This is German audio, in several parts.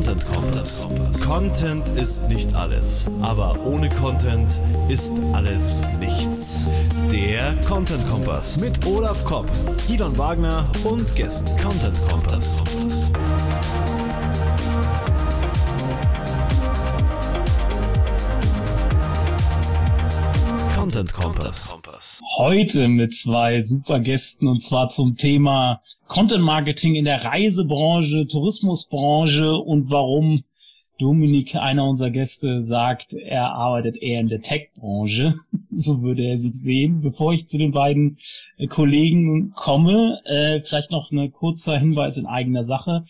Content Kompass. Content ist nicht alles, aber ohne Content ist alles nichts. Der Content Kompass mit Olaf Kopp, Gidon Wagner und Gästen. Content Kompass. Content Kompass. Heute mit zwei super Gästen und zwar zum Thema Content Marketing in der Reisebranche, Tourismusbranche und warum Dominik, einer unserer Gäste, sagt, er arbeitet eher in der Tech-Branche. So würde er sich sehen. Bevor ich zu den beiden äh, Kollegen komme, äh, vielleicht noch ein kurzer Hinweis in eigener Sache.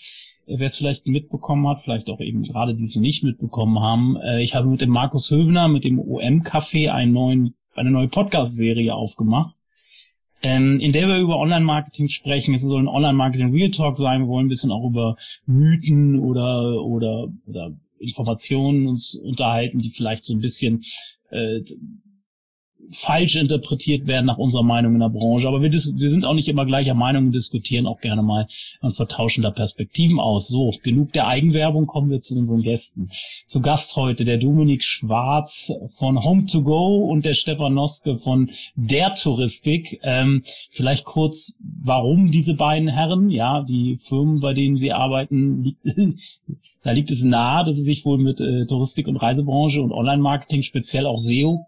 Äh, wer es vielleicht mitbekommen hat, vielleicht auch eben gerade diese nicht mitbekommen haben. Ich habe mit dem Markus Höbner, mit dem OM-Café einen neuen eine neue Podcast-Serie aufgemacht, ähm, in der wir über Online-Marketing sprechen. Es soll ein Online-Marketing-Real Talk sein. Wir wollen ein bisschen auch über Mythen oder, oder, oder Informationen uns unterhalten, die vielleicht so ein bisschen äh, falsch interpretiert werden nach unserer Meinung in der Branche. Aber wir, wir sind auch nicht immer gleicher Meinung und diskutieren auch gerne mal und vertauschen da Perspektiven aus. So, genug der Eigenwerbung, kommen wir zu unseren Gästen. Zu Gast heute der Dominik Schwarz von Home to Go und der Stefan Noske von Der Touristik. Ähm, vielleicht kurz, warum diese beiden Herren? Ja, die Firmen, bei denen sie arbeiten, da liegt es nahe, dass sie sich wohl mit äh, Touristik und Reisebranche und Online-Marketing, speziell auch SEO,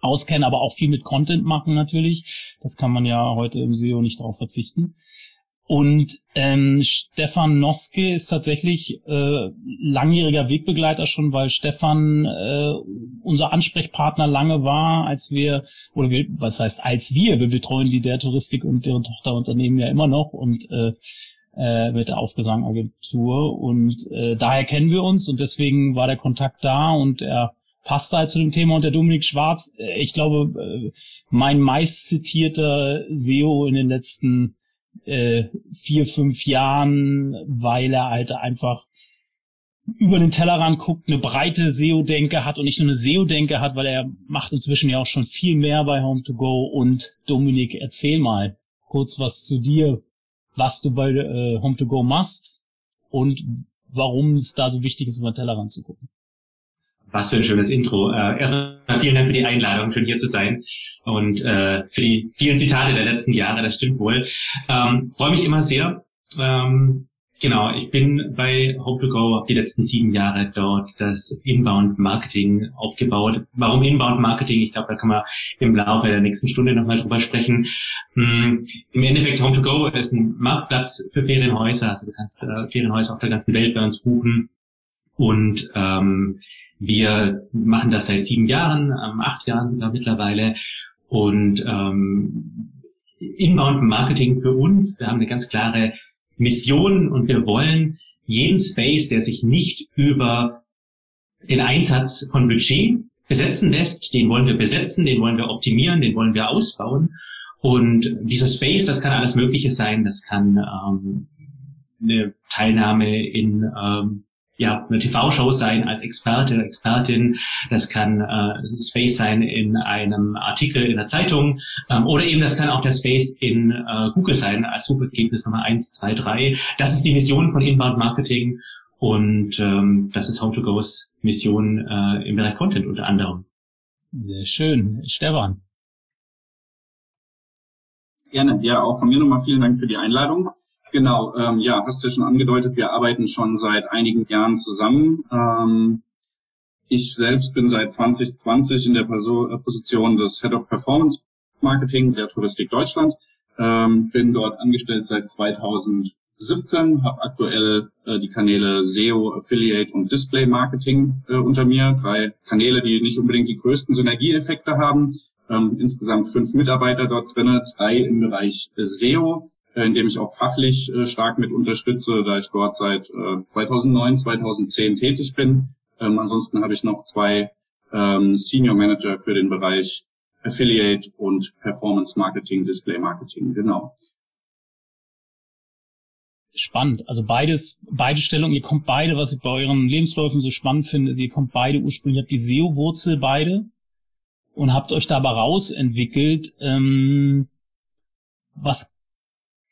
auskennen, aber auch viel mit Content machen natürlich. Das kann man ja heute im SEO nicht darauf verzichten. Und ähm, Stefan Noske ist tatsächlich äh, langjähriger Wegbegleiter schon, weil Stefan äh, unser Ansprechpartner lange war, als wir, oder wir, was heißt als wir, wir betreuen die der Touristik und deren Tochterunternehmen ja immer noch und äh, äh, mit der Aufgesangagentur und äh, daher kennen wir uns und deswegen war der Kontakt da und er passt halt zu dem Thema. Und der Dominik Schwarz, äh, ich glaube, äh, mein meist zitierter SEO in den letzten äh, vier, fünf Jahren, weil er halt einfach über den Tellerrand guckt, eine breite SEO-Denke hat und nicht nur eine SEO-Denke hat, weil er macht inzwischen ja auch schon viel mehr bei Home2Go. Und Dominik, erzähl mal kurz was zu dir, was du bei äh, Home2Go machst und warum es da so wichtig ist, über den Tellerrand zu gucken. Was für ein schönes Intro. Äh, erstmal vielen Dank für die Einladung, schön hier zu sein und äh, für die vielen Zitate der letzten Jahre, das stimmt wohl. Ähm, Freue mich immer sehr. Ähm, genau, ich bin bei Hope2Go die letzten sieben Jahre dort das Inbound Marketing aufgebaut. Warum Inbound Marketing? Ich glaube, da kann man im Laufe der nächsten Stunde nochmal drüber sprechen. Hm, Im Endeffekt Home2Go ist ein Marktplatz für Ferienhäuser. Also du kannst äh, Ferienhäuser auf der ganzen Welt bei uns buchen und ähm, wir machen das seit sieben Jahren, ähm, acht Jahren äh, mittlerweile. Und ähm, Inbound Marketing für uns, wir haben eine ganz klare Mission und wir wollen jeden Space, der sich nicht über den Einsatz von Budget besetzen lässt, den wollen wir besetzen, den wollen wir optimieren, den wollen wir ausbauen. Und dieser Space, das kann alles Mögliche sein. Das kann ähm, eine Teilnahme in ähm, ja, eine TV-Show sein als Experte oder Expertin. Das kann äh, Space sein in einem Artikel in der Zeitung ähm, oder eben das kann auch der Space in äh, Google sein als Suchergebnis Nummer eins, zwei, drei. Das ist die Mission von Inbound Marketing und ähm, das ist How2Go's Mission äh, im Bereich Content unter anderem. Sehr schön. Stefan. Gerne. Ja, auch von mir nochmal vielen Dank für die Einladung. Genau, ähm, ja, hast du ja schon angedeutet, wir arbeiten schon seit einigen Jahren zusammen. Ähm, ich selbst bin seit 2020 in der äh, Position des Head of Performance Marketing der Touristik Deutschland. Ähm, bin dort angestellt seit 2017, habe aktuell äh, die Kanäle SEO, Affiliate und Display Marketing äh, unter mir. Drei Kanäle, die nicht unbedingt die größten Synergieeffekte haben. Ähm, insgesamt fünf Mitarbeiter dort drinnen, drei im Bereich SEO, äh, in dem ich auch fachlich äh, stark mit unterstütze, da ich dort seit 2009, äh, 2010 tätig bin. Ähm, ansonsten habe ich noch zwei ähm, Senior Manager für den Bereich Affiliate und Performance Marketing, Display Marketing, genau. Spannend. Also beides, beide Stellungen, ihr kommt beide, was ich bei euren Lebensläufen so spannend finde, ist, ihr kommt beide ursprünglich, habt die SEO-Wurzel beide und habt euch dabei rausentwickelt. Ähm, was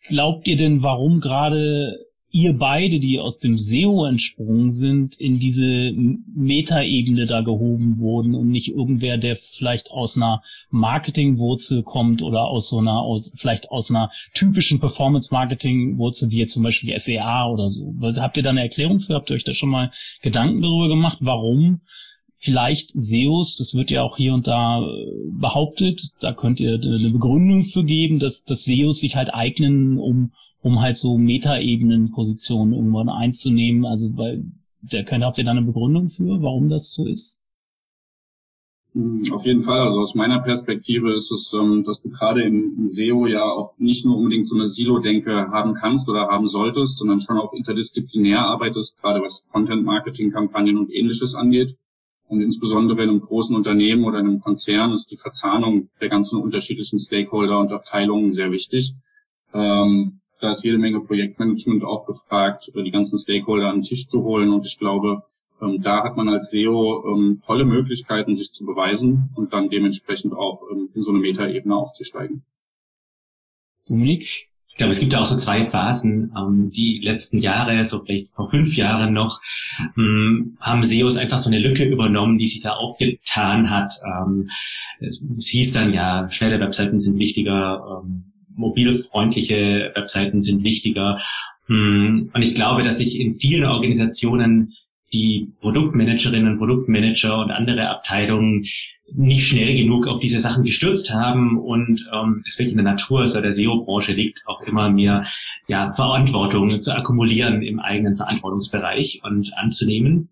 glaubt ihr denn, warum gerade ihr beide, die aus dem SEO entsprungen sind, in diese Metaebene da gehoben wurden und nicht irgendwer, der vielleicht aus einer Marketingwurzel kommt oder aus so einer, aus, vielleicht aus einer typischen Performance-Marketing-Wurzel, wie jetzt zum Beispiel SEA oder so. Habt ihr da eine Erklärung für? Habt ihr euch da schon mal Gedanken darüber gemacht, warum vielleicht SEOs, das wird ja auch hier und da äh, behauptet, da könnt ihr eine Begründung für geben, dass, dass SEOs sich halt eignen, um um halt so Metaebenen-Positionen irgendwann einzunehmen. Also weil der könnt, habt ihr da eine Begründung für, warum das so ist? Hm, auf jeden Fall. Also aus meiner Perspektive ist es, ähm, dass du gerade im SEO ja auch nicht nur unbedingt so eine Silo-Denke haben kannst oder haben solltest, sondern schon auch interdisziplinär arbeitest, gerade was Content-Marketing-Kampagnen und ähnliches angeht. Und insbesondere in einem großen Unternehmen oder in einem Konzern ist die Verzahnung der ganzen unterschiedlichen Stakeholder und Abteilungen sehr wichtig. Ähm, da ist jede Menge Projektmanagement auch gefragt, die ganzen Stakeholder an den Tisch zu holen. Und ich glaube, ähm, da hat man als SEO ähm, tolle Möglichkeiten, sich zu beweisen und dann dementsprechend auch ähm, in so eine Metaebene aufzusteigen. Dominik? Ich glaube, es gibt da auch so zwei Phasen. die letzten Jahre, so vielleicht vor fünf Jahren noch, haben SEOs einfach so eine Lücke übernommen, die sich da aufgetan hat. es, hieß dann ja, schnelle Webseiten sind wichtiger, mobilfreundliche Webseiten sind wichtiger. Hm, und ich glaube, dass sich in vielen Organisationen die Produktmanagerinnen und Produktmanager und andere Abteilungen nicht schnell genug auf diese Sachen gestürzt haben und ähm, es wirklich in der Natur also der SEO-Branche liegt, auch immer mehr ja, Verantwortung zu akkumulieren im eigenen Verantwortungsbereich und anzunehmen.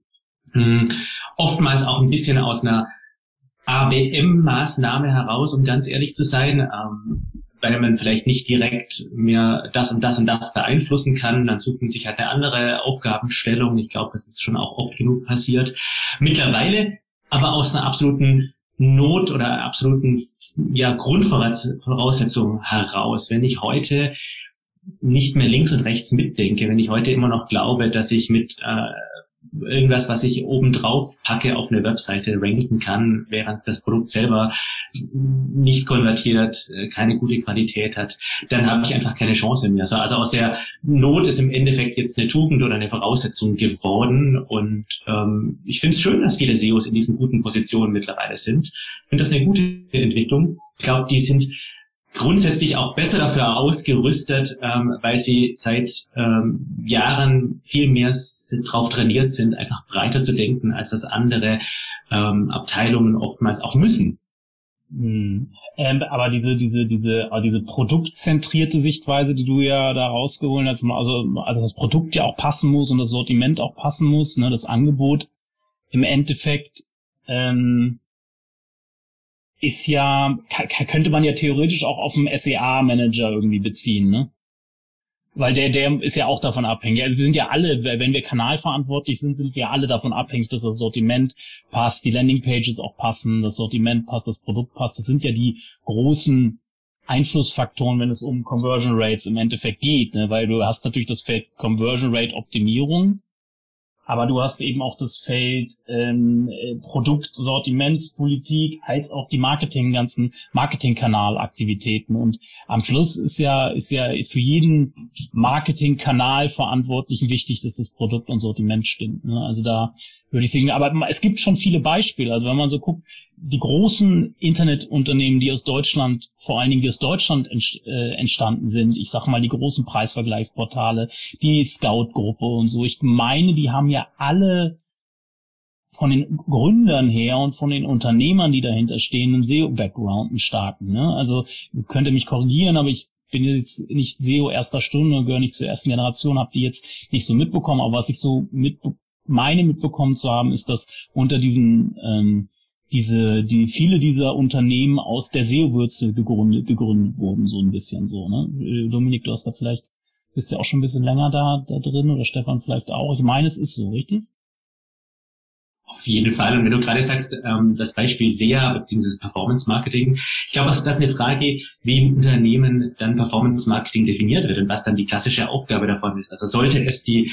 Hm, oftmals auch ein bisschen aus einer ABM-Maßnahme heraus, um ganz ehrlich zu sein. Ähm, weil man vielleicht nicht direkt mehr das und das und das beeinflussen kann, dann sucht man sich halt eine andere Aufgabenstellung. Ich glaube, das ist schon auch oft genug passiert. Mittlerweile aber aus einer absoluten Not oder absoluten ja, Grundvoraussetzung heraus. Wenn ich heute nicht mehr links und rechts mitdenke, wenn ich heute immer noch glaube, dass ich mit äh, irgendwas, was ich oben drauf packe auf eine Webseite ranken kann, während das Produkt selber nicht konvertiert, äh, keine gute Qualität hat, dann habe ich einfach keine Chance mehr. Also, also aus der Not ist im Endeffekt jetzt eine Tugend oder eine Voraussetzung geworden. Und ähm, ich finde es schön, dass viele SEOs in diesen guten Positionen mittlerweile sind. Ich finde das eine gute Entwicklung. Ich glaube, die sind grundsätzlich auch besser dafür ausgerüstet, ähm, weil sie seit ähm, Jahren viel mehr darauf trainiert sind, einfach breiter zu denken, als das andere ähm, Abteilungen oftmals auch müssen. Hm. Ähm, aber diese, diese, diese, diese produktzentrierte Sichtweise, die du ja da rausgeholt hast, also, also das Produkt ja auch passen muss und das Sortiment auch passen muss, ne, das Angebot im Endeffekt, ähm, ist ja, könnte man ja theoretisch auch auf dem SEA-Manager irgendwie beziehen, ne? Weil der, der ist ja auch davon abhängig. Also wir sind ja alle, wenn wir kanalverantwortlich sind, sind wir alle davon abhängig, dass das Sortiment passt, die Landingpages auch passen, das Sortiment passt, das Produkt passt. Das sind ja die großen Einflussfaktoren, wenn es um Conversion Rates im Endeffekt geht, ne? weil du hast natürlich das Feld Conversion Rate Optimierung aber du hast eben auch das Feld ähm, äh, Produktsortimentspolitik als auch die Marketing, ganzen Marketingkanalaktivitäten. Und am Schluss ist ja, ist ja für jeden Marketingkanal verantwortlich wichtig, dass das Produkt und Sortiment stimmt. Ne? Also da würde ich sagen, aber es gibt schon viele Beispiele. Also wenn man so guckt, die großen Internetunternehmen, die aus Deutschland, vor allen Dingen die aus Deutschland äh, entstanden sind, ich sag mal die großen Preisvergleichsportale, die Scout-Gruppe und so, ich meine, die haben ja alle von den Gründern her und von den Unternehmern, die dahinter stehen, einen SEO-Background, einen starken. Ne? Also könnte mich korrigieren, aber ich bin jetzt nicht SEO erster Stunde, gehöre nicht zur ersten Generation, habe die jetzt nicht so mitbekommen, aber was ich so mit meine mitbekommen zu haben, ist, dass unter diesen ähm, diese, die viele dieser Unternehmen aus der SEO-Würze gegründet, gegründet wurden, so ein bisschen so, ne? Äh, Dominik, du hast da vielleicht, bist ja auch schon ein bisschen länger da, da drin oder Stefan vielleicht auch. Ich meine, es ist so, richtig? Auf jeden Fall. Und wenn du gerade sagst, ähm, das Beispiel SEA bzw. Performance Marketing, ich glaube, das ist eine Frage, wie im Unternehmen dann Performance Marketing definiert wird und was dann die klassische Aufgabe davon ist. Also sollte es die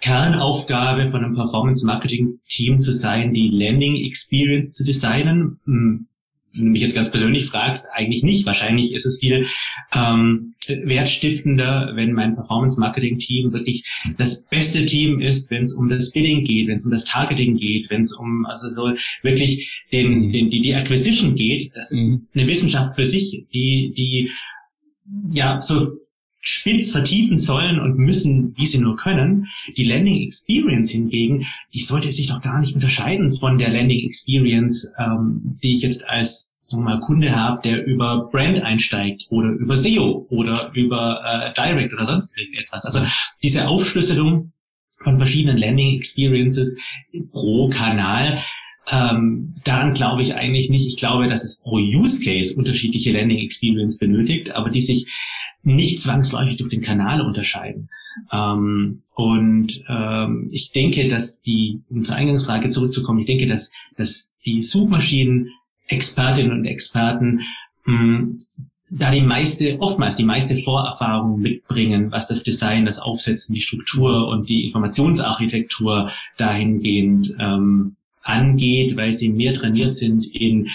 Kernaufgabe von einem Performance Marketing Team zu sein, die Landing Experience zu designen. Hm, wenn du mich jetzt ganz persönlich fragst, eigentlich nicht. Wahrscheinlich ist es viel ähm, wertstiftender, wenn mein Performance-Marketing-Team wirklich das beste Team ist, wenn es um das Bidding geht, wenn es um das Targeting geht, wenn es um also so wirklich den, den, die, die Acquisition geht. Das ist mhm. eine Wissenschaft für sich, die, die ja so spitz vertiefen sollen und müssen, wie sie nur können. Die Landing Experience hingegen, die sollte sich doch gar nicht unterscheiden von der Landing Experience, ähm, die ich jetzt als mal, Kunde habe, der über Brand einsteigt oder über SEO oder über äh, Direct oder sonst irgendetwas. Also diese Aufschlüsselung von verschiedenen Landing Experiences pro Kanal, ähm, daran glaube ich eigentlich nicht. Ich glaube, dass es pro Use Case unterschiedliche Landing Experience benötigt, aber die sich nicht zwangsläufig durch den Kanal unterscheiden. Ähm, und ähm, ich denke, dass die, um zur Eingangsfrage zurückzukommen, ich denke, dass, dass die Suchmaschinen Expertinnen und Experten mh, hm, da die meiste, oftmals die meiste Vorerfahrung mitbringen, was das Design, das Aufsetzen, die Struktur und die Informationsarchitektur dahingehend ähm, angeht, weil sie mehr trainiert sind in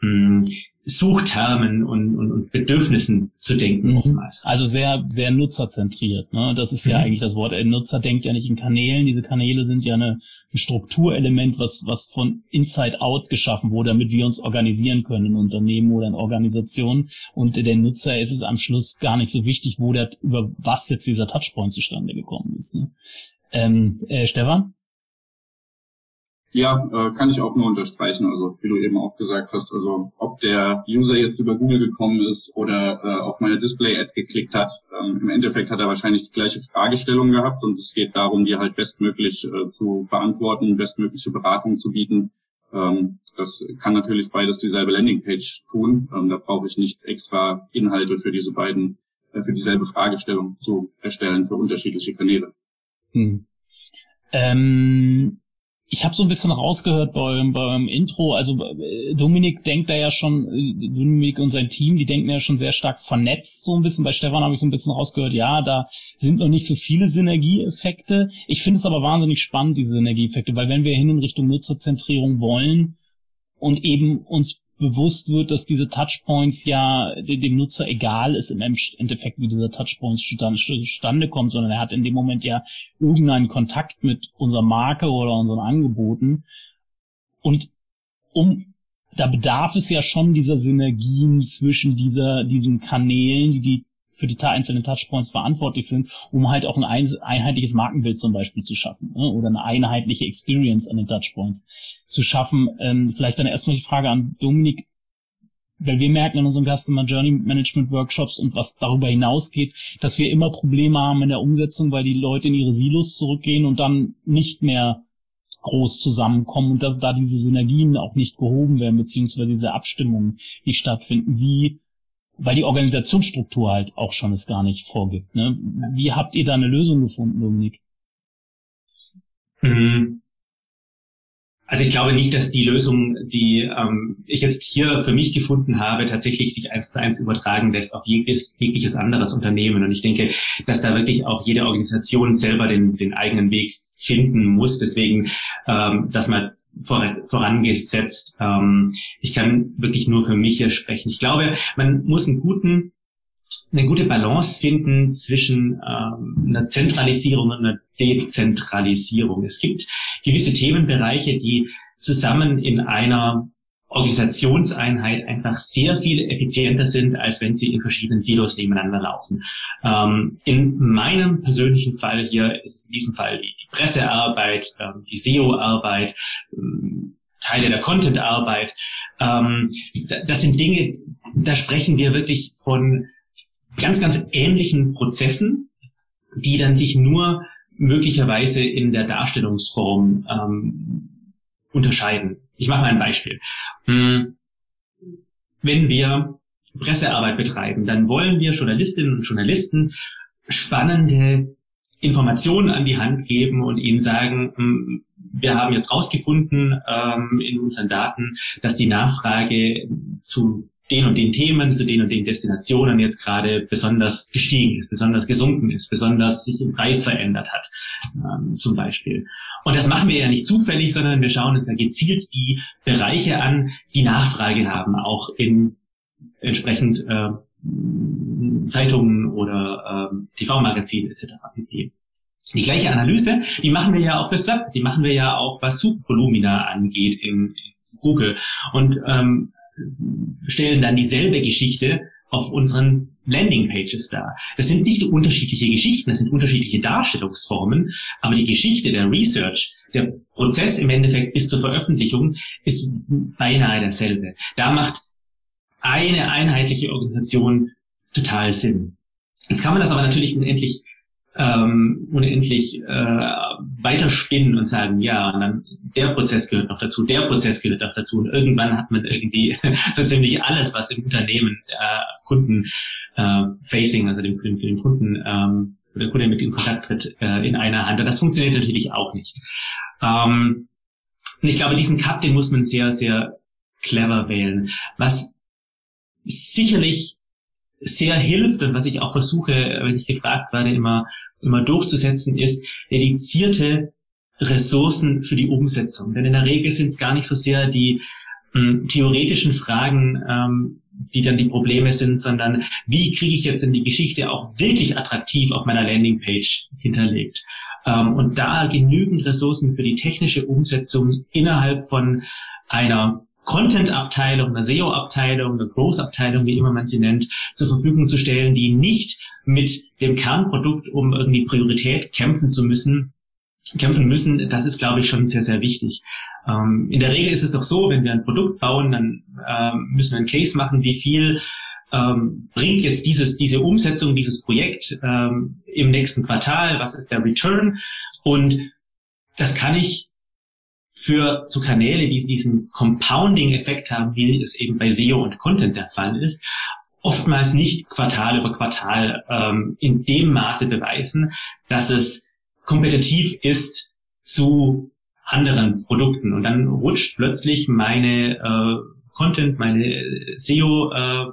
mh, hm, Suchtermen und, und, und Bedürfnissen zu denken mhm. oftmals. Also sehr, sehr nutzerzentriert. Ne? Das ist mhm. ja eigentlich das Wort. Ein Nutzer denkt ja nicht in Kanälen. Diese Kanäle sind ja eine, ein Strukturelement, was, was von Inside Out geschaffen wurde, damit wir uns organisieren können in Unternehmen oder in Organisationen. Und der Nutzer ist es am Schluss gar nicht so wichtig, wo der, über was jetzt dieser Touchpoint zustande gekommen ist. Ne? Ähm, äh, Stefan? Ja, äh, kann ich auch nur unterstreichen. Also wie du eben auch gesagt hast, also ob der User jetzt über Google gekommen ist oder äh, auf meine Display-Ad geklickt hat, ähm, im Endeffekt hat er wahrscheinlich die gleiche Fragestellung gehabt und es geht darum, die halt bestmöglich äh, zu beantworten, bestmögliche Beratung zu bieten. Ähm, das kann natürlich beides dieselbe Landingpage tun. Ähm, da brauche ich nicht extra Inhalte für diese beiden, äh, für dieselbe Fragestellung zu erstellen für unterschiedliche Kanäle. Hm. Ähm ich habe so ein bisschen rausgehört beim, beim Intro, also äh, Dominik denkt da ja schon, äh, Dominik und sein Team, die denken ja schon sehr stark vernetzt so ein bisschen. Bei Stefan habe ich so ein bisschen rausgehört, ja, da sind noch nicht so viele Synergieeffekte. Ich finde es aber wahnsinnig spannend, diese Synergieeffekte, weil wenn wir hin in Richtung Nutzerzentrierung wollen und eben uns bewusst wird, dass diese Touchpoints ja dem Nutzer egal ist im Endeffekt, wie dieser Touchpoints zustande kommt, sondern er hat in dem Moment ja irgendeinen Kontakt mit unserer Marke oder unseren Angeboten. Und um da bedarf es ja schon dieser Synergien zwischen dieser, diesen Kanälen, die die für die einzelnen Touchpoints verantwortlich sind, um halt auch ein einheitliches Markenbild zum Beispiel zu schaffen ne? oder eine einheitliche Experience an den Touchpoints zu schaffen. Ähm, vielleicht dann erstmal die Frage an Dominik, weil wir merken in unseren Customer Journey Management Workshops und was darüber hinausgeht, dass wir immer Probleme haben in der Umsetzung, weil die Leute in ihre Silos zurückgehen und dann nicht mehr groß zusammenkommen und dass da diese Synergien auch nicht gehoben werden, beziehungsweise diese Abstimmungen nicht stattfinden. Wie weil die Organisationsstruktur halt auch schon es gar nicht vorgibt. Ne? Wie habt ihr da eine Lösung gefunden, Dominik? Mhm. Also ich glaube nicht, dass die Lösung, die ähm, ich jetzt hier für mich gefunden habe, tatsächlich sich eins zu eins übertragen lässt auf jegliches, jegliches anderes Unternehmen. Und ich denke, dass da wirklich auch jede Organisation selber den, den eigenen Weg finden muss. Deswegen, ähm, dass man vorangesetzt. Ähm, ich kann wirklich nur für mich hier sprechen. Ich glaube, man muss einen guten, eine gute Balance finden zwischen ähm, einer Zentralisierung und einer Dezentralisierung. Es gibt gewisse Themenbereiche, die zusammen in einer Organisationseinheit einfach sehr viel effizienter sind, als wenn sie in verschiedenen Silos nebeneinander laufen. Ähm, in meinem persönlichen Fall hier ist es in diesem Fall die, Pressearbeit, ähm, die SEO-Arbeit, ähm, Teile der Content-Arbeit. Ähm, das sind Dinge, da sprechen wir wirklich von ganz, ganz ähnlichen Prozessen, die dann sich nur möglicherweise in der Darstellungsform ähm, unterscheiden. Ich mache mal ein Beispiel. Hm, wenn wir Pressearbeit betreiben, dann wollen wir Journalistinnen und Journalisten spannende Informationen an die Hand geben und ihnen sagen, hm, wir haben jetzt rausgefunden ähm, in unseren Daten, dass die Nachfrage zu den und den Themen, zu den und den Destinationen jetzt gerade besonders gestiegen ist, besonders gesunken ist, besonders sich im Preis verändert hat, ähm, zum Beispiel. Und das machen wir ja nicht zufällig, sondern wir schauen uns ja gezielt die Bereiche an, die Nachfrage haben, auch in entsprechend äh, Zeitungen oder äh, TV-Magazinen etc. Die gleiche Analyse, die machen wir ja auch fürs Web, die machen wir ja auch, was Suchvolumina angeht in, Google und ähm, stellen dann dieselbe Geschichte auf unseren Landingpages dar. Das sind nicht unterschiedliche Geschichten, das sind unterschiedliche Darstellungsformen, aber die Geschichte der Research, der Prozess im Endeffekt bis zur Veröffentlichung ist beinahe dasselbe. Da macht eine einheitliche Organisation total Sinn. Jetzt kann man das aber natürlich unendlich ähm, unendlich äh, weiterspinnen und sagen, ja, und dann der Prozess gehört noch dazu, der Prozess gehört noch dazu. Und irgendwann hat man irgendwie so ziemlich alles, was im Unternehmen äh, Kunden äh, facing, also dem, dem, dem Kunden, ähm, der Kunde mit in Kontakt tritt, äh, in einer Hand. Und das funktioniert natürlich auch nicht. Ähm, und ich glaube, diesen Cut, den muss man sehr, sehr clever wählen. Was sicherlich sehr hilft und was ich auch versuche, wenn ich gefragt werde, immer immer durchzusetzen, ist dedizierte Ressourcen für die Umsetzung. Denn in der Regel sind es gar nicht so sehr die ähm, theoretischen Fragen, ähm, die dann die Probleme sind, sondern wie kriege ich jetzt in die Geschichte auch wirklich attraktiv auf meiner Landingpage hinterlegt. Ähm, und da genügend Ressourcen für die technische Umsetzung innerhalb von einer Content-Abteilung, einer SEO-Abteilung, einer Growth-Abteilung, wie immer man sie nennt, zur Verfügung zu stellen, die nicht mit dem Kernprodukt, um irgendwie Priorität kämpfen zu müssen, kämpfen müssen, das ist, glaube ich, schon sehr, sehr wichtig. Ähm, in der Regel ist es doch so, wenn wir ein Produkt bauen, dann ähm, müssen wir einen Case machen, wie viel ähm, bringt jetzt dieses, diese Umsetzung, dieses Projekt ähm, im nächsten Quartal, was ist der Return? Und das kann ich für so Kanäle, die diesen Compounding-Effekt haben, wie es eben bei SEO und Content der Fall ist, oftmals nicht Quartal über Quartal ähm, in dem Maße beweisen, dass es kompetitiv ist zu anderen Produkten. Und dann rutscht plötzlich meine äh, Content, meine SEO äh,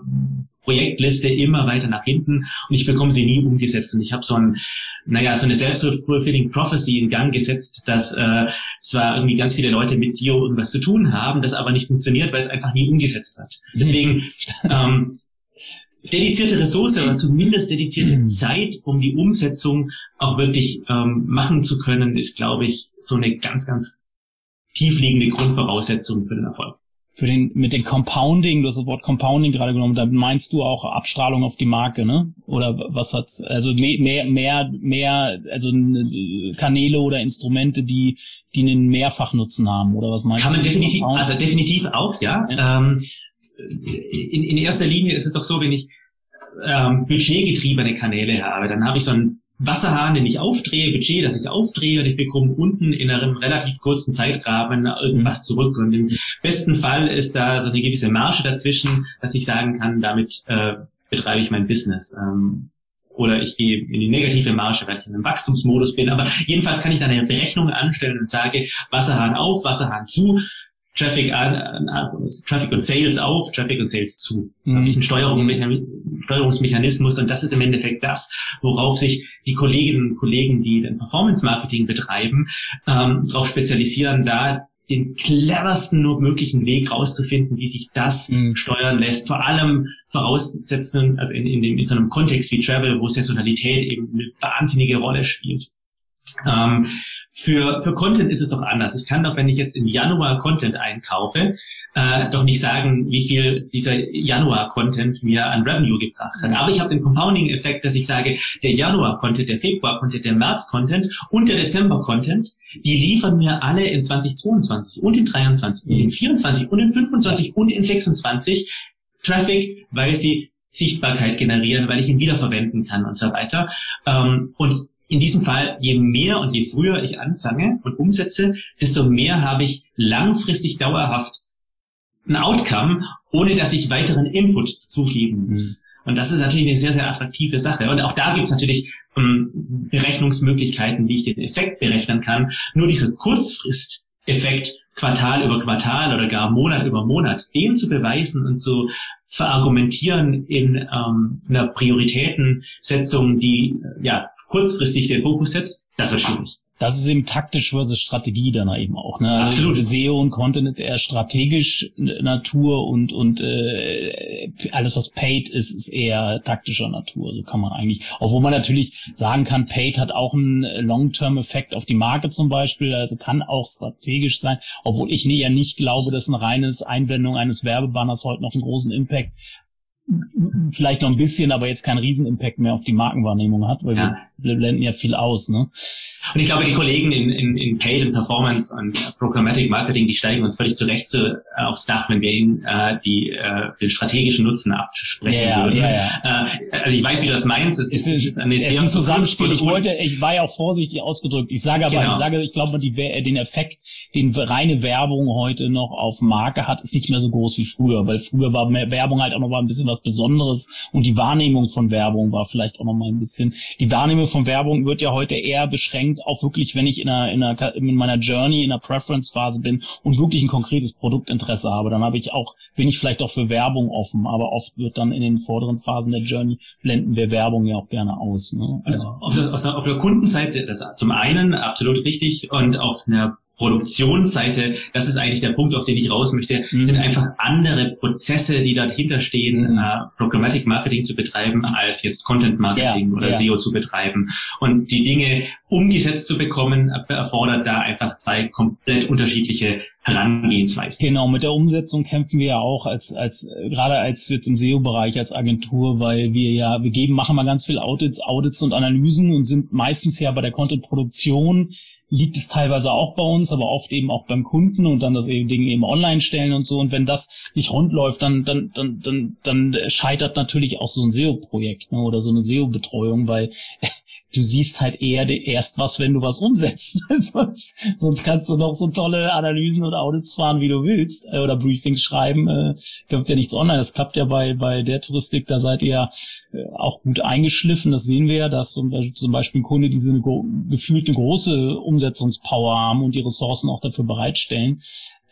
Projektliste immer weiter nach hinten und ich bekomme sie nie umgesetzt. Und ich habe so ein, naja, so eine self-fulfilling prophecy in Gang gesetzt, dass äh, zwar irgendwie ganz viele Leute mit SEO irgendwas zu tun haben, das aber nicht funktioniert, weil es einfach nie umgesetzt wird. Deswegen ähm, dedizierte Ressource oder zumindest dedizierte Zeit, um die Umsetzung auch wirklich ähm, machen zu können, ist, glaube ich, so eine ganz, ganz tiefliegende Grundvoraussetzung für den Erfolg für den, mit dem Compounding, du hast das Wort Compounding gerade genommen, da meinst du auch Abstrahlung auf die Marke, ne? Oder was hat's, also mehr, mehr, mehr, also Kanäle oder Instrumente, die, die einen Mehrfachnutzen haben, oder was meinst Kann du? Kann man definitiv, also definitiv auch, ja. ja. Ähm, in, in erster Linie ist es doch so, wenn ich ähm, budgetgetriebene Kanäle habe, dann habe ich so ein Wasserhahn, den ich aufdrehe, Budget, das ich aufdrehe und ich bekomme unten in einem relativ kurzen Zeitrahmen irgendwas zurück. Und im besten Fall ist da so eine gewisse Marge dazwischen, dass ich sagen kann, damit äh, betreibe ich mein Business. Ähm, oder ich gehe in die negative Marge, weil ich in einem Wachstumsmodus bin. Aber jedenfalls kann ich dann eine Berechnung anstellen und sage, Wasserhahn auf, Wasserhahn zu, Traffic an, Traffic und Sales auf, Traffic und Sales zu. Mhm. Da habe ich einen Steuerung, Steuerungsmechanismus und das ist im Endeffekt das, worauf sich die Kolleginnen und Kollegen, die den Performance Marketing betreiben, ähm, darauf spezialisieren, da den cleversten nur möglichen Weg rauszufinden, wie sich das mhm. steuern lässt. Vor allem voraussetzen, also in, in, dem, in so einem Kontext wie Travel, wo Saisonalität eben eine wahnsinnige Rolle spielt. Ähm, für, für Content ist es doch anders. Ich kann doch, wenn ich jetzt im Januar Content einkaufe, äh, doch nicht sagen, wie viel dieser Januar-Content mir an Revenue gebracht hat. Aber ich habe den Compounding-Effekt, dass ich sage, der Januar-Content, der Februar-Content, der März-Content und der Dezember-Content, die liefern mir alle in 2022 und in 23, in 24 und in 25 und in 26 Traffic, weil sie Sichtbarkeit generieren, weil ich ihn wiederverwenden kann und so weiter. Ähm, und in diesem Fall, je mehr und je früher ich anfange und umsetze, desto mehr habe ich langfristig dauerhaft ein Outcome, ohne dass ich weiteren Input muss. Mhm. Und das ist natürlich eine sehr, sehr attraktive Sache. Und auch da gibt es natürlich ähm, Berechnungsmöglichkeiten, wie ich den Effekt berechnen kann. Nur dieser Kurzfrist-Effekt, Quartal über Quartal oder gar Monat über Monat, den zu beweisen und zu verargumentieren in ähm, einer Prioritätensetzung, die ja kurzfristig den Fokus setzt, das wird schwierig das ist eben taktisch versus Strategie dann eben auch. Ne? Also Absolut. SEO und Content ist eher strategisch Natur und und äh, alles was Paid ist, ist eher taktischer Natur. So kann man eigentlich, obwohl man natürlich sagen kann, Paid hat auch einen Long-Term-Effekt auf die Marke zum Beispiel, also kann auch strategisch sein, obwohl ich ja nicht glaube, dass ein reines Einblendung eines Werbebanners heute noch einen großen Impact vielleicht noch ein bisschen, aber jetzt keinen Riesenimpact mehr auf die Markenwahrnehmung hat, weil ja. wir blenden ja viel aus. Ne? Und ich glaube, die Kollegen in, in, in Paid and Performance und Programmatic Marketing, die steigen uns völlig zurecht zu, äh, aufs Dach, wenn wir ihnen äh, die, äh, den strategischen Nutzen absprechen ja, würden. Ja, ja. Äh, also ich weiß, wie du das meinst. Es, es ist, eine sehr ein Zusammenspiel. Ich wollte, ich war ja auch vorsichtig ausgedrückt. Ich sage aber, genau. ich sage, ich glaube, die, den Effekt, den reine Werbung heute noch auf Marke hat, ist nicht mehr so groß wie früher, weil früher war Werbung halt auch noch mal ein bisschen was was Besonderes und die Wahrnehmung von Werbung war vielleicht auch noch mal ein bisschen. Die Wahrnehmung von Werbung wird ja heute eher beschränkt auf wirklich, wenn ich in einer, in, einer, in meiner Journey, in einer Preference-Phase bin und wirklich ein konkretes Produktinteresse habe, dann habe ich auch, bin ich vielleicht auch für Werbung offen, aber oft wird dann in den vorderen Phasen der Journey blenden wir Werbung ja auch gerne aus. Ne? Also auf der, auf der Kundenseite, das zum einen absolut richtig und auf einer Produktionsseite, das ist eigentlich der Punkt, auf den ich raus möchte, mhm. sind einfach andere Prozesse, die dahinter stehen, mhm. uh, Programmatic Marketing zu betreiben, als jetzt Content Marketing ja, oder ja. SEO zu betreiben. Und die Dinge umgesetzt zu bekommen, erfordert da einfach zwei komplett unterschiedliche Herangehensweisen. Genau, mit der Umsetzung kämpfen wir ja auch als, als, gerade als jetzt im SEO-Bereich als Agentur, weil wir ja, wir geben, machen mal ganz viel Audits, Audits und Analysen und sind meistens ja bei der Content-Produktion liegt es teilweise auch bei uns, aber oft eben auch beim Kunden und dann das Ding eben online stellen und so. Und wenn das nicht rund läuft, dann, dann, dann, dann, dann scheitert natürlich auch so ein SEO-Projekt ne, oder so eine SEO-Betreuung, weil du siehst halt eher erst was, wenn du was umsetzt. sonst, sonst kannst du noch so tolle Analysen oder Audits fahren, wie du willst, äh, oder Briefings schreiben. Äh, gibt ja nichts online. Das klappt ja bei, bei der Touristik, da seid ihr äh, auch gut eingeschliffen. Das sehen wir ja, dass zum, zum Beispiel Kunde diese eine, gefühlt eine große Umsetzungspower haben und die Ressourcen auch dafür bereitstellen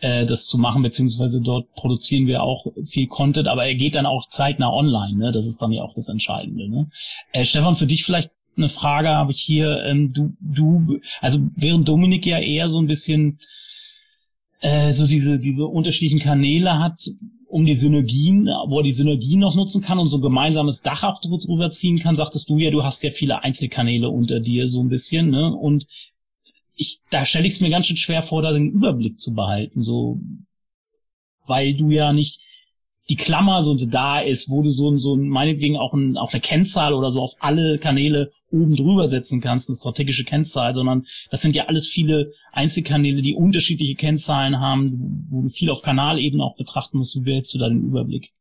äh, das zu machen, beziehungsweise dort produzieren wir auch viel Content, aber er geht dann auch zeitnah online, ne? Das ist dann ja auch das Entscheidende. Ne? Äh, Stefan, für dich vielleicht eine Frage habe ich hier. Ähm, du, du, also während Dominik ja eher so ein bisschen äh, so diese, diese unterschiedlichen Kanäle hat, um die Synergien, wo er die Synergien noch nutzen kann und so ein gemeinsames Dach auch drüber ziehen kann, sagtest du ja, du hast ja viele Einzelkanäle unter dir so ein bisschen, ne? Und ich, da stelle ich es mir ganz schön schwer vor, da den Überblick zu behalten, so, weil du ja nicht die Klammer so da ist, wo du so, so meinetwegen auch, ein, auch eine Kennzahl oder so auf alle Kanäle oben drüber setzen kannst, eine strategische Kennzahl, sondern das sind ja alles viele Einzelkanäle, die unterschiedliche Kennzahlen haben, wo du viel auf Kanalebene auch betrachten musst. Wie wählst du da den Überblick?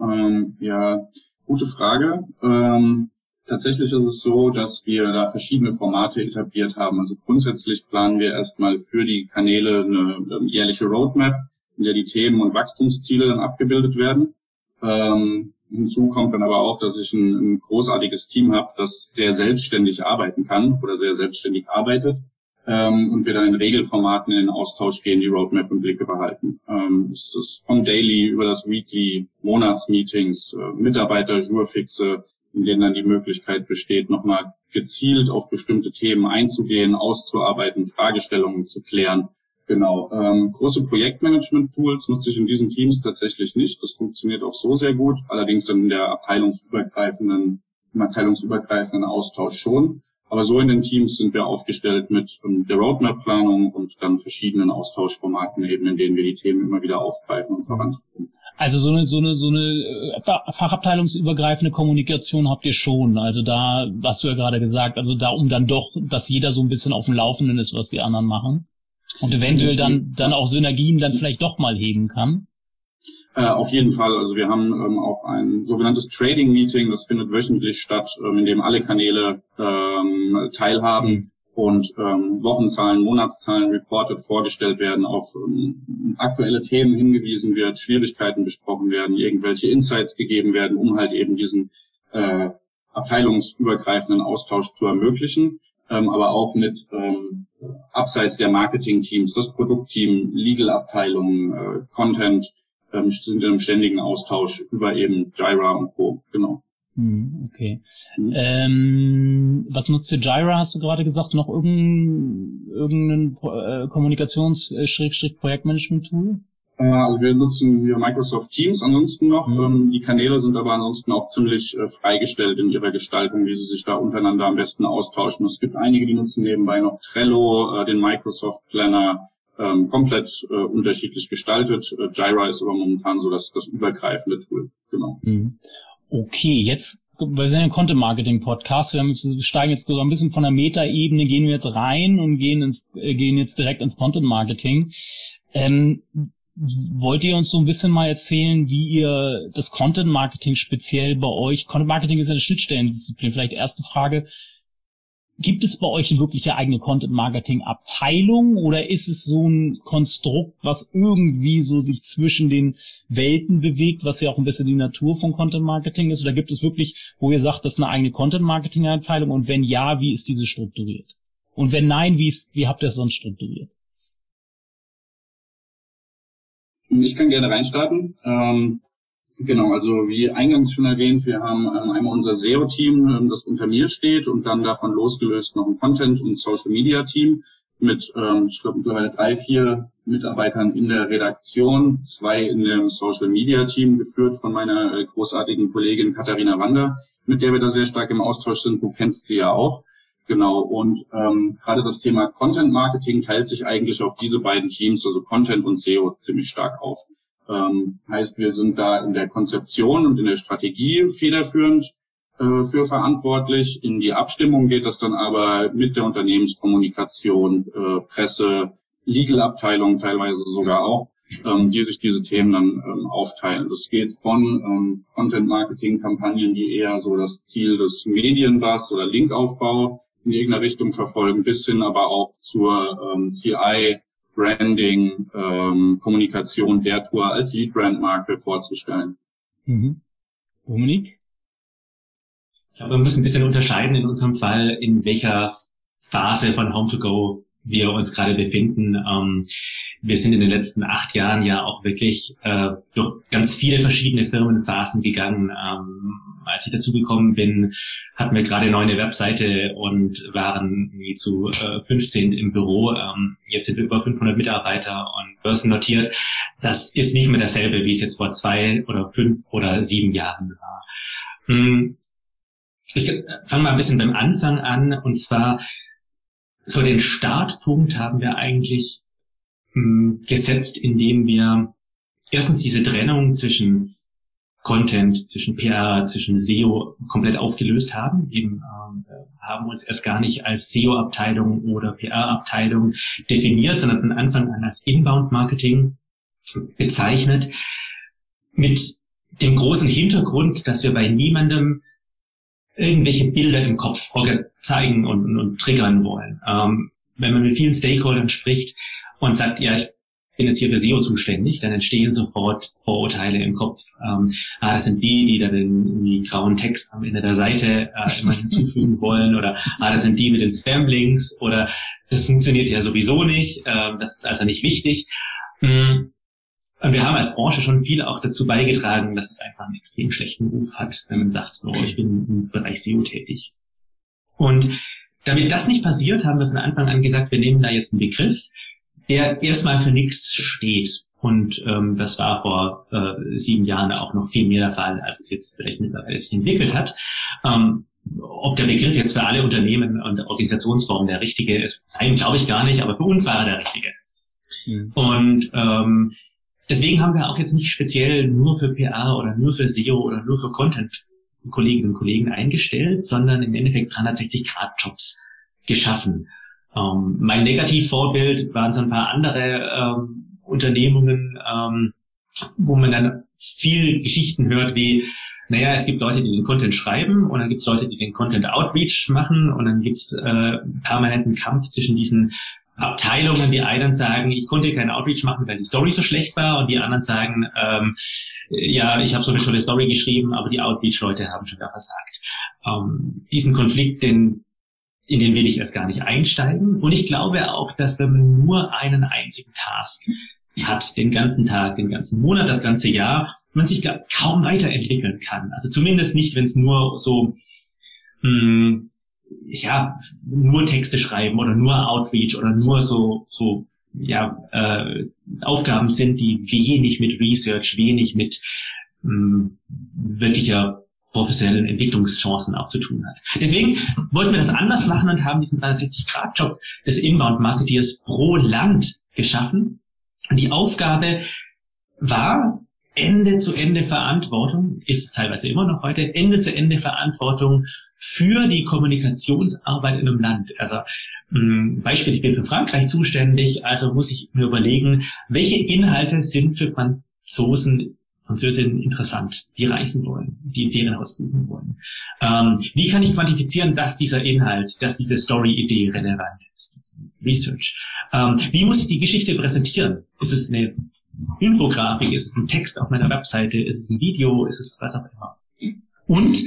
Ähm, ja, gute Frage. Ähm, tatsächlich ist es so, dass wir da verschiedene Formate etabliert haben. Also grundsätzlich planen wir erstmal für die Kanäle eine, eine jährliche Roadmap, in der die Themen und Wachstumsziele dann abgebildet werden. Ähm, Hinzu kommt dann aber auch, dass ich ein, ein großartiges Team habe, das sehr selbstständig arbeiten kann oder sehr selbstständig arbeitet ähm, und wir dann in Regelformaten in den Austausch gehen, die Roadmap im Blicke behalten. Ähm, es ist vom Daily über das Weekly, Monatsmeetings, äh, Mitarbeiter, Jurfixe, in denen dann die Möglichkeit besteht, nochmal gezielt auf bestimmte Themen einzugehen, auszuarbeiten, Fragestellungen zu klären Genau. Ähm, große Projektmanagement-Tools nutze ich in diesen Teams tatsächlich nicht. Das funktioniert auch so sehr gut. Allerdings dann in der abteilungsübergreifenden, im abteilungsübergreifenden Austausch schon. Aber so in den Teams sind wir aufgestellt mit um, der Roadmap-Planung und dann verschiedenen Austauschformaten eben, in denen wir die Themen immer wieder aufgreifen und vorantreiben. Also so eine so eine so eine äh, fachabteilungsübergreifende Kommunikation habt ihr schon. Also da, was du ja gerade gesagt, also da um dann doch, dass jeder so ein bisschen auf dem Laufenden ist, was die anderen machen. Und eventuell dann, dann auch Synergien dann vielleicht doch mal heben kann? Äh, auf jeden Fall. Also wir haben ähm, auch ein sogenanntes Trading Meeting, das findet wöchentlich statt, ähm, in dem alle Kanäle ähm, teilhaben und ähm, Wochenzahlen, Monatszahlen reported vorgestellt werden, auf ähm, aktuelle Themen hingewiesen wird, Schwierigkeiten besprochen werden, irgendwelche Insights gegeben werden, um halt eben diesen äh, abteilungsübergreifenden Austausch zu ermöglichen ähm, aber auch mit ähm, abseits der Marketing-Teams, das Produktteam, Legal-Abteilung, äh, Content, ähm, sind im ständigen Austausch über eben Jira und Co. Genau. Hm, okay. Mhm. Ähm, was nutzt du Jira, hast du gerade gesagt? Noch irgendein, irgendein äh, Kommunikations-Projektmanagement-Tool? Äh, also wir nutzen hier Microsoft Teams ansonsten noch. Mhm. Ähm, die Kanäle sind aber ansonsten auch ziemlich äh, freigestellt in ihrer Gestaltung, wie sie sich da untereinander am besten austauschen. Es gibt einige, die nutzen nebenbei noch Trello, äh, den Microsoft Planner, ähm, komplett unterschiedlich gestaltet. Jira ist aber momentan so das, das übergreifende Tool. Genau. Mhm. Okay, jetzt, wir sind ein Content-Marketing-Podcast. Wir, wir steigen jetzt so ein bisschen von der Meta-Ebene, gehen wir jetzt rein und gehen, ins, äh, gehen jetzt direkt ins Content-Marketing. Ähm, wollt ihr uns so ein bisschen mal erzählen, wie ihr das Content-Marketing speziell bei euch, Content-Marketing ist eine Schnittstellendisziplin, vielleicht erste Frage, Gibt es bei euch eine wirkliche eigene Content-Marketing-Abteilung oder ist es so ein Konstrukt, was irgendwie so sich zwischen den Welten bewegt, was ja auch ein bisschen die Natur von Content-Marketing ist? Oder gibt es wirklich, wo ihr sagt, das ist eine eigene Content-Marketing-Abteilung? Und wenn ja, wie ist diese strukturiert? Und wenn nein, wie, ist, wie habt ihr es sonst strukturiert? Ich kann gerne reinstarten. Ähm Genau, also wie eingangs schon erwähnt, wir haben ähm, einmal unser SEO-Team, ähm, das unter mir steht und dann davon losgelöst noch ein Content- und Social-Media-Team mit, ähm, ich glaube, mittlerweile drei, vier Mitarbeitern in der Redaktion, zwei in dem Social-Media-Team, geführt von meiner äh, großartigen Kollegin Katharina Wander, mit der wir da sehr stark im Austausch sind. Du kennst sie ja auch. Genau, und ähm, gerade das Thema Content Marketing teilt sich eigentlich auf diese beiden Teams, also Content und SEO, ziemlich stark auf. Ähm, heißt, wir sind da in der Konzeption und in der Strategie federführend äh, für verantwortlich. In die Abstimmung geht das dann aber mit der Unternehmenskommunikation, äh, Presse, Legal-Abteilung teilweise sogar auch, ähm, die sich diese Themen dann ähm, aufteilen. Das geht von ähm, Content-Marketing-Kampagnen, die eher so das Ziel des Medienbass oder Linkaufbau in irgendeiner Richtung verfolgen, bis hin aber auch zur ähm, CI, Branding, ähm, Kommunikation der Tour als Lead-Brand-Marke vorzustellen. Mhm. Dominik? Ich glaube, wir müssen ein bisschen unterscheiden in unserem Fall, in welcher Phase von Home to Go wir uns gerade befinden. Ähm, wir sind in den letzten acht Jahren ja auch wirklich äh, durch ganz viele verschiedene Firmenphasen gegangen. Ähm, als ich dazugekommen bin, hatten wir gerade neu eine Webseite und waren zu äh, 15 im Büro. Ähm, jetzt sind wir über 500 Mitarbeiter und börsennotiert. Das ist nicht mehr dasselbe, wie es jetzt vor zwei oder fünf oder sieben Jahren war. Hm. Ich fange mal ein bisschen beim Anfang an und zwar so den Startpunkt haben wir eigentlich mh, hm, gesetzt, indem wir erstens diese Trennung zwischen Content, zwischen PR, zwischen SEO komplett aufgelöst haben. Eben ähm, haben uns erst gar nicht als SEO-Abteilung oder PR-Abteilung definiert, sondern von Anfang an als Inbound-Marketing bezeichnet. Mit dem großen Hintergrund, dass wir bei niemandem irgendwelche Bilder im Kopf zeigen und, und, und triggern wollen. Ähm, wenn man mit vielen Stakeholdern spricht und sagt, ja, ich bin jetzt hier für SEO zuständig, dann entstehen sofort Vorurteile im Kopf. Ähm, ah, das sind die, die da den, den grauen Text am Ende der Seite äh, immer hinzufügen wollen oder ah, das sind die mit den Spam-Links oder das funktioniert ja sowieso nicht, äh, das ist also nicht wichtig. Mhm. Und wir haben als Branche schon viel auch dazu beigetragen, dass es einfach einen extrem schlechten Ruf hat, wenn man sagt, oh, ich bin im Bereich SEO tätig. Und damit das nicht passiert, haben wir von Anfang an gesagt, wir nehmen da jetzt einen Begriff, der erstmal für nichts steht. Und ähm, das war vor äh, sieben Jahren auch noch viel mehr der Fall, als es jetzt vielleicht mittlerweile sich entwickelt hat. Ähm, ob der Begriff jetzt für alle Unternehmen und Organisationsformen der richtige ist, eigentlich glaube ich gar nicht, aber für uns war er der richtige. Mhm. Und ähm, Deswegen haben wir auch jetzt nicht speziell nur für PR oder nur für SEO oder nur für Content Kolleginnen und Kollegen eingestellt, sondern im Endeffekt 360-Grad-Jobs geschaffen. Ähm, mein Negativvorbild waren so ein paar andere ähm, Unternehmungen, ähm, wo man dann viel Geschichten hört wie, naja, es gibt Leute, die den Content schreiben und dann gibt es Leute, die den Content Outreach machen und dann gibt es äh, permanenten Kampf zwischen diesen Abteilungen, die einen sagen, ich konnte keinen Outreach machen, weil die Story so schlecht war, und die anderen sagen, ähm, ja, ich habe so eine tolle Story geschrieben, aber die Outreach-Leute haben schon da versagt. Ähm, diesen Konflikt, den, in den will ich erst gar nicht einsteigen. Und ich glaube auch, dass wenn man nur einen einzigen Task hat den ganzen Tag, den ganzen Monat, das ganze Jahr, man sich kaum weiterentwickeln kann. Also zumindest nicht, wenn es nur so mh, hm, ja nur Texte schreiben oder nur Outreach oder nur so so ja äh, Aufgaben sind, die wenig mit Research, wenig mit mh, hm, wirklicher professionellen Entwicklungschancen auch zu tun hat. Deswegen wollten wir das anders machen und haben diesen 360-Grad-Job des Inbound-Marketeers pro Land geschaffen. Und die Aufgabe war, Ende zu Ende Verantwortung, ist es teilweise immer noch heute, Ende zu Ende Verantwortung für die Kommunikationsarbeit in einem Land. Also hm, Beispiel, ich bin für Frankreich zuständig, also muss ich mir überlegen, welche Inhalte sind für Franzosen Französinnen interessant, die reisen wollen, die ein Ferienhaus buchen wollen. Ähm, wie kann ich quantifizieren, dass dieser Inhalt, dass diese Story-Idee relevant ist? Research. Ähm, wie muss ich die Geschichte präsentieren? Ist es eine Infografik? Ist es ein Text auf meiner Webseite? Ist es ein Video? Ist es was auch immer? Und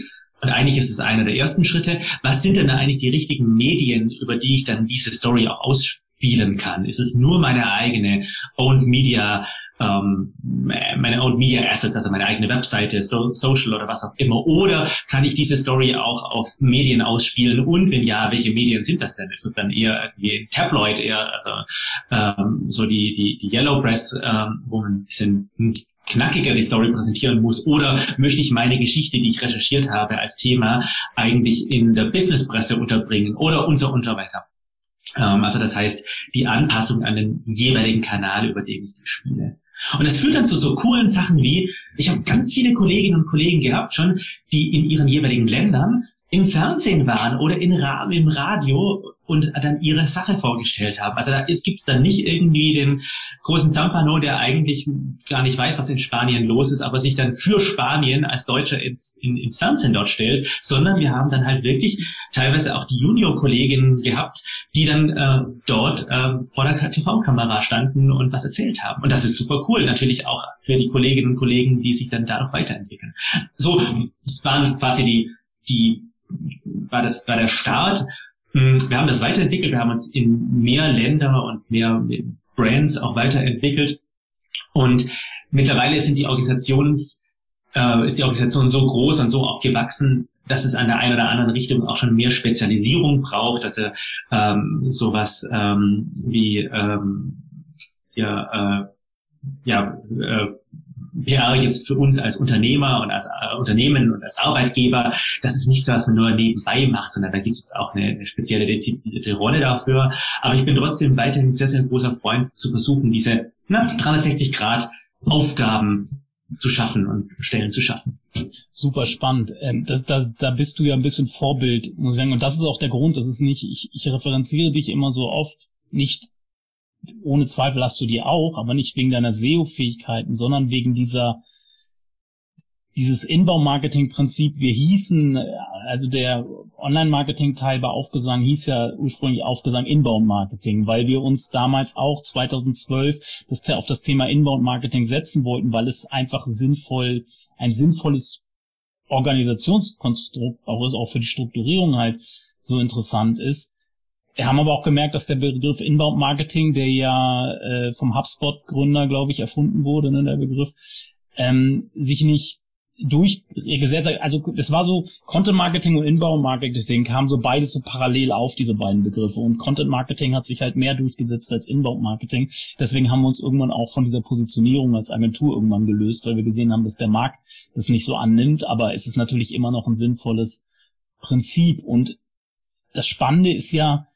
und eigentlich ist es einer der ersten Schritte. Was sind denn eigentlich die richtigen Medien, über die ich dann diese Story auch ausspielen kann? Ist es nur meine eigene Owned Media ähm, meine Own Media Assets, also meine eigene Webseite, so, Social oder was auch immer? Oder kann ich diese Story auch auf Medien ausspielen? Und wenn ja, welche Medien sind das denn? Ist es dann eher irgendwie Tabloid, eher also ähm, so die, die, die Yellow Press, ähm, wo man ein bisschen knackiger die Story präsentieren muss oder möchte ich meine Geschichte, die ich recherchiert habe als Thema, eigentlich in der Businesspresse unterbringen oder und so und so weiter. Ähm, also das heißt, die Anpassung an den jeweiligen Kanal, über den ich spiele. Und das führt dann zu so coolen Sachen wie, ich habe ganz viele Kolleginnen und Kollegen gehabt schon, die in ihren jeweiligen Ländern im Fernsehen waren oder in Ra im Radio und dann ihre Sache vorgestellt haben. Also da, jetzt gibt es dann nicht irgendwie den großen Zampano, der eigentlich gar nicht weiß, was in Spanien los ist, aber sich dann für Spanien als Deutscher ins, in, ins Fernsehen dort stellt, sondern wir haben dann halt wirklich teilweise auch die Junior-Kolleginnen gehabt, die dann äh, dort äh, vor der TV-Kamera standen und was erzählt haben. Und das ist super cool, natürlich auch für die Kolleginnen und Kollegen, die sich dann da noch weiterentwickeln. So, das waren quasi die, die war das war der Start hm, wir haben das weiterentwickelt, wir haben uns in mehr Länder und mehr Brands auch weiterentwickelt. Und mittlerweile sind die Organisations, äh, ist die Organisation so groß und so auch gewachsen, dass es an der einen oder anderen Richtung auch schon mehr Spezialisierung braucht. Also ähm, sowas ähm, wie ähm, ja, äh, ja, äh, PR jetzt für uns als Unternehmer und als äh, Unternehmen und als Arbeitgeber, das ist nicht so, was man nur nebenbei macht, sondern da gibt es auch eine, eine spezielle dezidierte Rolle dafür. Aber ich bin trotzdem weiterhin sehr, sehr großer Freund zu versuchen, diese na, 360 Grad Aufgaben zu schaffen und Stellen zu schaffen. Super spannend. Ähm, das, da, da bist du ja ein bisschen Vorbild, muss ich sagen. Und das ist auch der Grund. Das ist nicht, ich, ich referenziere dich immer so oft nicht ohne Zweifel hast du die auch, aber nicht wegen deiner SEO-Fähigkeiten, sondern wegen dieser dieses Inbound-Marketing-Prinzip. Wir hießen, also der Online-Marketing-Teil bei Aufgesang hieß ja ursprünglich Aufgesang Inbound-Marketing, weil wir uns damals auch 2012 das, auf das Thema Inbound-Marketing setzen wollten, weil es einfach sinnvoll, ein sinnvolles Organisationskonstrukt auch ist, auch für die Strukturierung halt so interessant ist. Wir haben aber auch gemerkt, dass der Begriff Inbound Marketing, der ja äh, vom HubSpot-Gründer, glaube ich, erfunden wurde, ne, der Begriff, ähm, sich nicht durchgesetzt hat. Also es war so, Content Marketing und Inbound Marketing kamen so beides so parallel auf, diese beiden Begriffe. Und Content Marketing hat sich halt mehr durchgesetzt als Inbound Marketing. Deswegen haben wir uns irgendwann auch von dieser Positionierung als Agentur irgendwann gelöst, weil wir gesehen haben, dass der Markt das nicht so annimmt. Aber es ist natürlich immer noch ein sinnvolles Prinzip. Und das Spannende ist ja,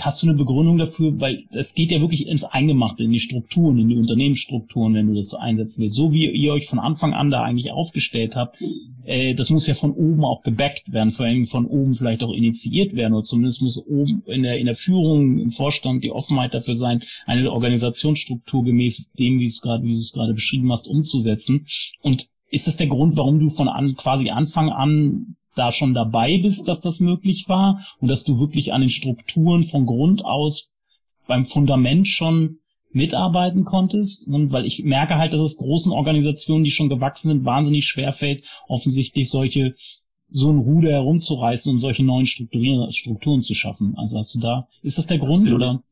Hast du eine Begründung dafür? Weil es geht ja wirklich ins Eingemachte, in die Strukturen, in die Unternehmensstrukturen, wenn du das so einsetzen willst. So wie ihr euch von Anfang an da eigentlich aufgestellt habt, äh, das muss ja von oben auch gebackt werden, vor allem von oben vielleicht auch initiiert werden oder zumindest muss oben in der, in der Führung, im Vorstand die Offenheit dafür sein, eine Organisationsstruktur gemäß dem, wie du es gerade, wie du es gerade beschrieben hast, umzusetzen. Und ist das der Grund, warum du von an, quasi Anfang an da schon dabei bist, dass das möglich war und dass du wirklich an den Strukturen von Grund aus beim Fundament schon mitarbeiten konntest. Und weil ich merke halt, dass es großen Organisationen, die schon gewachsen sind, wahnsinnig schwerfällt, offensichtlich solche so ein Ruder herumzureißen und solche neuen Strukturen, Strukturen zu schaffen. Also hast du da, ist das der Grund Absolut. oder?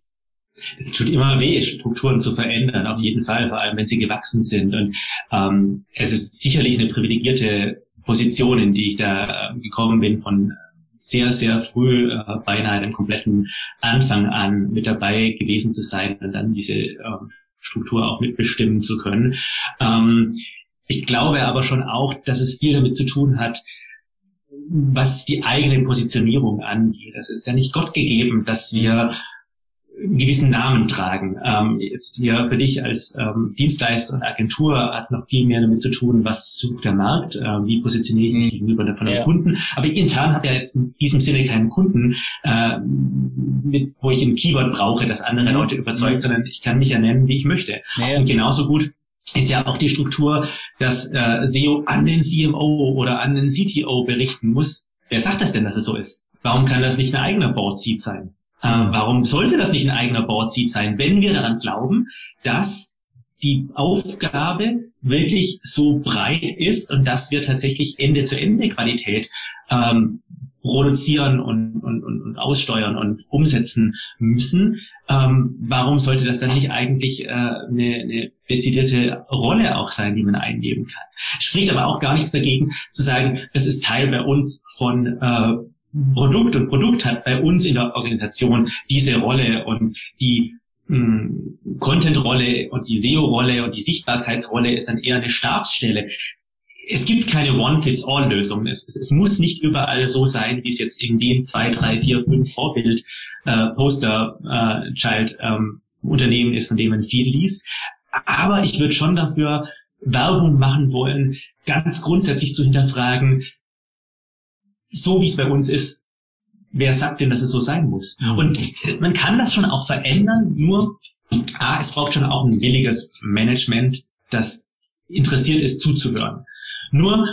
es tut immer weh, Strukturen zu verändern, auf jeden Fall, vor allem wenn sie gewachsen sind. Und ähm, es ist sicherlich eine privilegierte Position, in die ich da äh, gekommen bin, von sehr, sehr früh, äh, beinahe den kompletten Anfang an mit dabei gewesen zu sein und dann diese äh, Struktur auch mitbestimmen zu können. Ähm, ich glaube aber schon auch, dass es viel damit zu tun hat, was die eigene Positionierung angeht. Das ist ja nicht Gott gegeben, dass wir einen gewissen Namen tragen. Ähm, jetzt hier für dich als ähm, Dienstleister und Agentur hat es noch viel mehr damit zu tun, was sucht der Markt, äh, wie positioniere ich mich mhm. gegenüber von den ja. Kunden. Aber ich intern habe ja jetzt in diesem Sinne keinen Kunden, äh, mit, wo ich ein Keyword brauche, das andere mhm. Leute überzeugt, mhm. sondern ich kann mich ja nennen, wie ich möchte. Ja. Und genauso gut ist ja auch die Struktur, dass äh, SEO an den CMO oder an den CTO berichten muss. Wer sagt das denn, dass es so ist? Warum kann das nicht ein eigener Board Seat sein? Äh, warum sollte das nicht ein eigener Board Seat sein, wenn wir daran glauben, dass die Aufgabe wirklich so breit ist und dass wir tatsächlich Ende-zu-Ende-Qualität ähm, produzieren und, und, und, und aussteuern und umsetzen müssen. Ähm, warum sollte das dann nicht eigentlich äh, eine, eine dezidierte Rolle auch sein, die man einnehmen kann? Spricht aber auch gar nichts dagegen zu sagen, das ist Teil bei uns von äh, Produkt und Produkt hat bei uns in der Organisation diese Rolle und die hm, Content-Rolle und die SEO-Rolle und die Sichtbarkeitsrolle ist dann eher eine Stabsstelle. Es gibt keine One-Fits-All-Lösung. Es, es, muss nicht überall so sein, wie es jetzt in dem zwei, drei, vier, fünf Vorbild äh, Poster äh, ähm, Unternehmen ist, von dem man viel liest. Aber ich würde schon dafür Werbung machen wollen, ganz grundsätzlich zu hinterfragen, so wie es bei uns ist, wer sagt denn, dass es so sein muss? Mhm. Und man kann das schon auch verändern, nur ah, es braucht schon auch ein williges Management, das interessiert ist zuzuhören. Nur,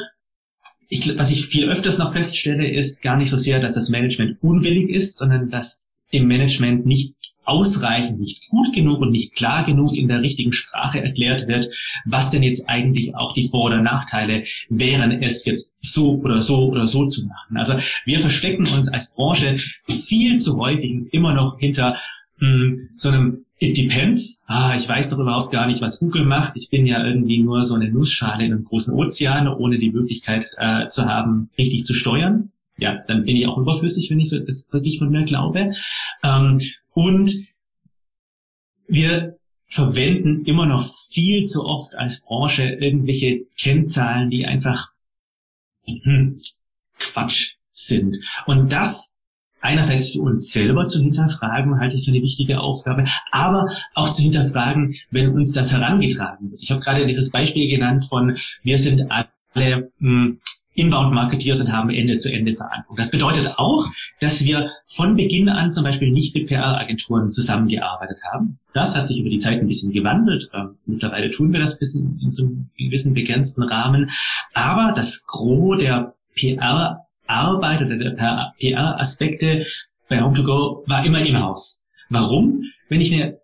ich, was ich viel öfters noch feststelle, ist gar nicht so sehr, dass das Management unwillig ist, sondern dass dem Management nicht ausreichend, nicht gut genug und nicht klar genug in der richtigen Sprache erklärt wird, was denn jetzt eigentlich auch die Vor- oder Nachteile wären, es jetzt so oder so oder so zu machen. Also wir verstecken uns als Branche viel zu häufig immer noch hinter mh, hm, so einem It depends. Ah, ich weiß doch überhaupt gar nicht, was Google macht. Ich bin ja irgendwie nur so eine Nussschale in einem großen Ozean, ohne die Möglichkeit äh, zu haben, richtig zu steuern ja, dann bin ich auch überflüssig, wenn ich so das wirklich von mir glaube. Ähm, und wir verwenden immer noch viel zu oft als Branche irgendwelche Kennzahlen, die einfach hm, Quatsch sind. Und das einerseits für uns selber zu hinterfragen, halte ich für eine wichtige Aufgabe, aber auch zu hinterfragen, wenn uns das herangetragen wird. Ich habe gerade dieses Beispiel genannt von, wir sind alle mh, hm, Inbound-Marketeers und haben Ende-zu-Ende-Verantwortung. Das bedeutet auch, dass wir von Beginn an zum Beispiel nicht mit PR-Agenturen zusammengearbeitet haben. Das hat sich über die Zeit ein bisschen gewandelt. Ähm, mittlerweile tun wir das bis in, so einem gewissen begrenzten Rahmen. Aber das Gros der PR-Arbeit oder der PR-Aspekte bei Home2Go war immer in-house. Warum? Wenn ich eine,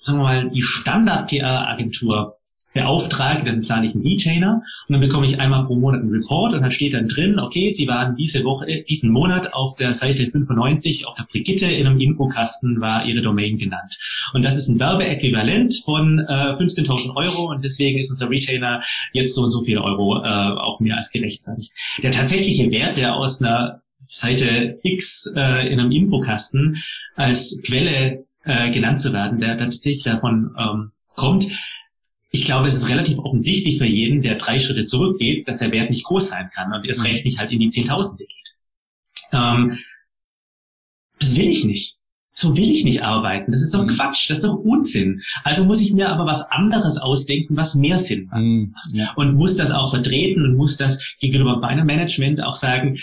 sagen wir mal, die Standard-PR-Agentur beauftrage, dann zahle ich einen Retainer und dann bekomme ich einmal pro Monat einen Report und dann steht dann drin, okay, Sie waren diese Woche, äh, diesen Monat auf der Seite 95 auf der Brigitte in einem Infokasten war Ihre Domain genannt. Und das ist ein Werbeäquivalent von äh, 15.000 Euro und deswegen ist unser Retainer jetzt so und so viel Euro äh, auch mehr als gerechtfertigt. Der tatsächliche Wert, der aus einer Seite X äh, in einem Infokasten als Quelle äh, genannt zu werden, der tatsächlich davon ähm, kommt, ich glaube, es ist relativ offensichtlich für jeden, der drei Schritte zurückgeht, dass der Wert nicht groß sein kann und erst mhm. recht nicht halt in die Zehntausende geht. Ähm, das will ich nicht. So will ich nicht arbeiten. Das ist doch mhm. Quatsch, das ist doch Unsinn. Also muss ich mir aber was anderes ausdenken, was mehr Sinn macht. Mhm, ja. Und muss das auch vertreten und muss das gegenüber meinem Management auch sagen,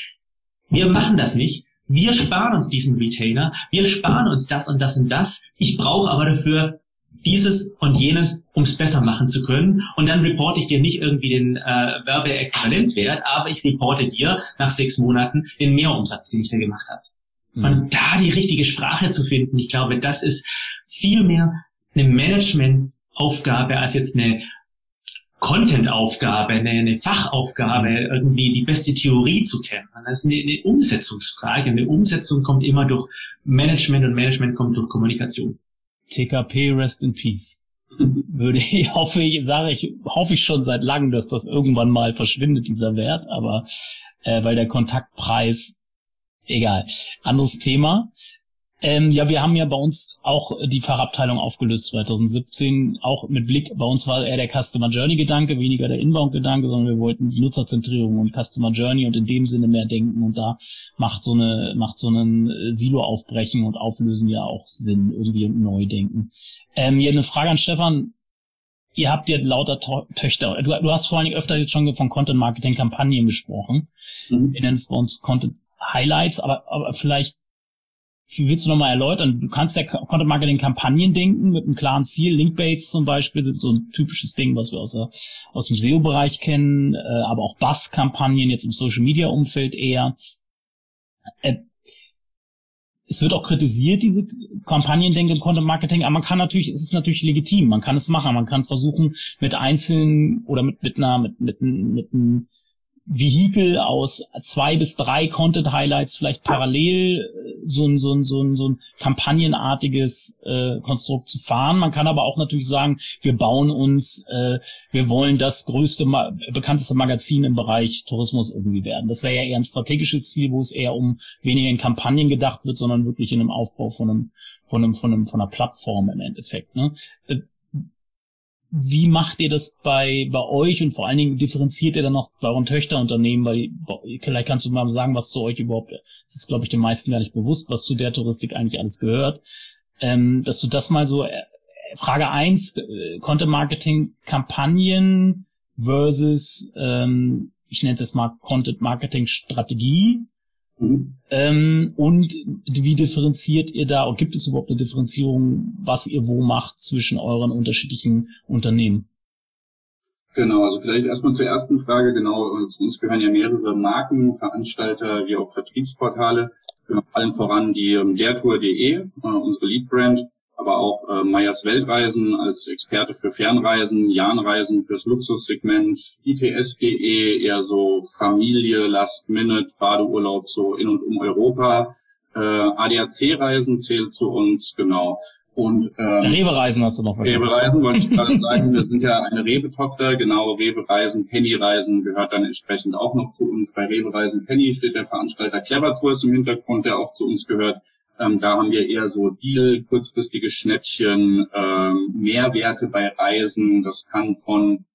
wir machen das nicht. Wir sparen uns diesen Retainer. Wir sparen uns das und das und das. Ich brauche aber dafür dieses und jenes, um es besser machen zu können. Und dann reporte ich dir nicht irgendwie den äh, Werbeäquivalentwert, aber ich reporte dir nach sechs Monaten den Mehrumsatz, den ich da gemacht habe. Mhm. Und da die richtige Sprache zu finden, ich glaube, das ist viel mehr eine Managementaufgabe als jetzt eine Content-Aufgabe, eine, eine, Fachaufgabe, irgendwie die beste Theorie zu kennen. Das ist eine, eine Umsetzungsfrage. Eine Umsetzung kommt immer durch Management und Management kommt durch Kommunikation. TKP Rest in Peace. Würde ich hoffe ich sage ich hoffe ich schon seit langem, dass das irgendwann mal verschwindet dieser Wert, aber äh, weil der Kontaktpreis egal anderes Thema. Ähm, ja, wir haben ja bei uns auch die Fachabteilung aufgelöst 2017, auch mit Blick, bei uns war eher der Customer Journey Gedanke, weniger der Inbound Gedanke, sondern wir wollten die Nutzerzentrierung und Customer Journey und in dem Sinne mehr denken und da macht so eine, macht so einen Silo aufbrechen und auflösen ja auch Sinn, irgendwie neu denken. Ähm, hier eine Frage an Stefan. Ihr habt ja lauter to Töchter. Du, du, hast vor allen Dingen öfter jetzt schon von Content Marketing Kampagnen gesprochen. Mhm. Wir nennen es bei uns Content Highlights, aber, aber vielleicht willst du nochmal erläutern? Du kannst ja Content Marketing Kampagnen denken mit einem klaren Ziel. Linkbaits zum Beispiel sind so ein typisches Ding, was wir aus, der, aus dem SEO-Bereich kennen, äh, aber auch Buzz-Kampagnen jetzt im Social Media Umfeld eher. Äh, es wird auch kritisiert, diese Kampagnen denken im Content Marketing, aber man kann natürlich, es ist natürlich legitim, man kann es machen, man kann versuchen mit einzelnen oder mit, mit einer, mit, mit, mit einem Vehikel aus zwei bis drei Content-Highlights vielleicht parallel äh, so ein, so ein, so ein, so ein kampagnenartiges äh, Konstrukt zu fahren. Man kann aber auch natürlich sagen, wir bauen uns, äh, wir wollen das größte, bekannteste Magazin im Bereich Tourismus irgendwie werden. Das wäre ja eher ein strategisches Ziel, wo es eher um weniger in Kampagnen gedacht wird, sondern wirklich in einem Aufbau von einem, von einem, von einem, von einer Plattform im Endeffekt. Ne? Wie macht ihr das bei, bei euch und vor allen Dingen differenziert ihr dann noch bei euren Töchterunternehmen, weil vielleicht kannst du mal sagen, was zu euch überhaupt, es ist glaube ich den meisten gar nicht bewusst, was zu der Touristik eigentlich alles gehört, ähm, dass du das mal so, äh, Frage eins äh, Content Marketing Kampagnen versus, ähm, ich nenne es jetzt mal Content Marketing Strategie Mhm. Ähm, und wie differenziert ihr da, und gibt es überhaupt eine Differenzierung, was ihr wo macht zwischen euren unterschiedlichen Unternehmen? Genau, also vielleicht erstmal zur ersten Frage. Genau, zu uns gehören ja mehrere Marken, Veranstalter wie auch Vertriebsportale. Allen voran die ähm, dertour.de, äh, unsere Lead-Brand, aber auch äh, Meyers Weltreisen als Experte für Fernreisen, Jahnreisen fürs Luxussegment, ITS.de eher so Familie, Last Minute, Badeurlaub so in und um Europa. Äh, ADAC-Reisen zählt zu uns, genau. Und ähm, Rewe-Reisen hast du noch vergessen. Rewe-Reisen wollte ich gerade sagen. Wir sind ja eine Rewe-Tochter, genau. Rewe-Reisen, Penny-Reisen gehört dann entsprechend auch noch zu uns. Bei Rewe-Reisen Penny steht der Veranstalter Clever Tours im Hintergrund, der auch zu uns gehört. Ähm, da haben wir eher so Deal, kurzfristige Schnäppchen, ähm, Mehrwerte bei Reisen. Das kann von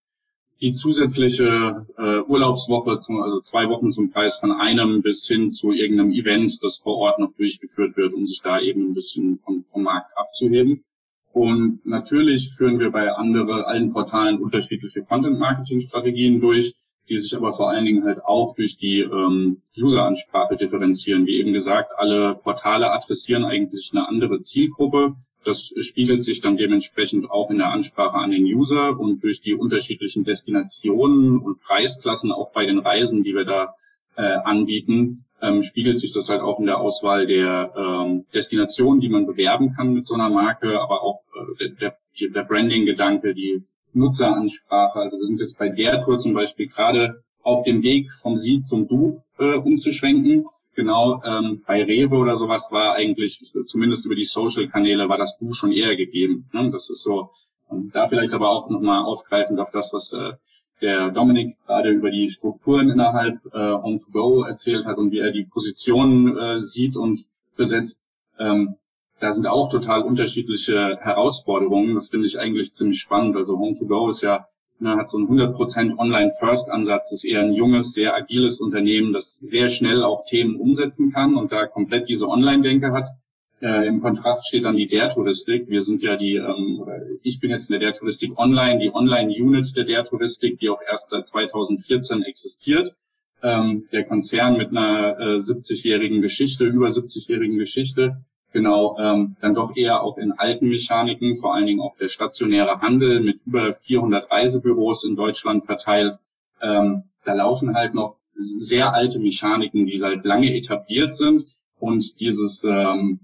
die zusätzliche äh, Urlaubswoche, zum, also zwei Wochen zum Preis von einem bis hin zu irgendeinem Event, das vor Ort noch durchgeführt wird, um sich da eben ein bisschen vom, vom Markt abzuheben. Und natürlich führen wir bei anderen, allen Portalen unterschiedliche Content-Marketing-Strategien durch die sich aber vor allen Dingen halt auch durch die ähm, User-Ansprache differenzieren. Wie eben gesagt, alle Portale adressieren eigentlich eine andere Zielgruppe. Das spiegelt sich dann dementsprechend auch in der Ansprache an den User und durch die unterschiedlichen Destinationen und Preisklassen auch bei den Reisen, die wir da äh, anbieten, ähm, spiegelt sich das halt auch in der Auswahl der ähm, Destinationen, die man bewerben kann mit so einer Marke, aber auch äh, der, der Branding-Gedanke, die Nutzeransprache. Also wir sind jetzt bei der Tour zum Beispiel gerade auf dem Weg vom Sie zum Du äh, umzuschwenken. Genau, ähm, bei Rewe oder sowas war eigentlich, zumindest über die Social-Kanäle, war das Du schon eher gegeben. Ne? Das ist so, und da vielleicht aber auch nochmal aufgreifend auf das, was äh, der Dominik gerade über die Strukturen innerhalb äh, On-to-Go erzählt hat und wie er die Positionen äh, sieht und besetzt. Ähm, da sind auch total unterschiedliche Herausforderungen. Das finde ich eigentlich ziemlich spannend. Also Home2Go ist ja, ne, hat so einen 100% Online-First-Ansatz, ist eher ein junges, sehr agiles Unternehmen, das sehr schnell auch Themen umsetzen kann und da komplett diese Online-Denke hat. Äh, Im Kontrast steht dann die Der-Touristik. Wir sind ja die, ähm, ich bin jetzt in der Der-Touristik Online, die Online-Unit der Der-Touristik, die auch erst seit 2014 existiert. Ähm, der Konzern mit einer äh, 70-jährigen Geschichte, über 70-jährigen Geschichte, genau ähm, dann doch eher auch in alten Mechaniken, vor allen Dingen auch der stationäre Handel mit über 400 Reisebüros in Deutschland verteilt. Ähm, da laufen halt noch sehr alte Mechaniken, die seit lange etabliert sind und dieses ähm,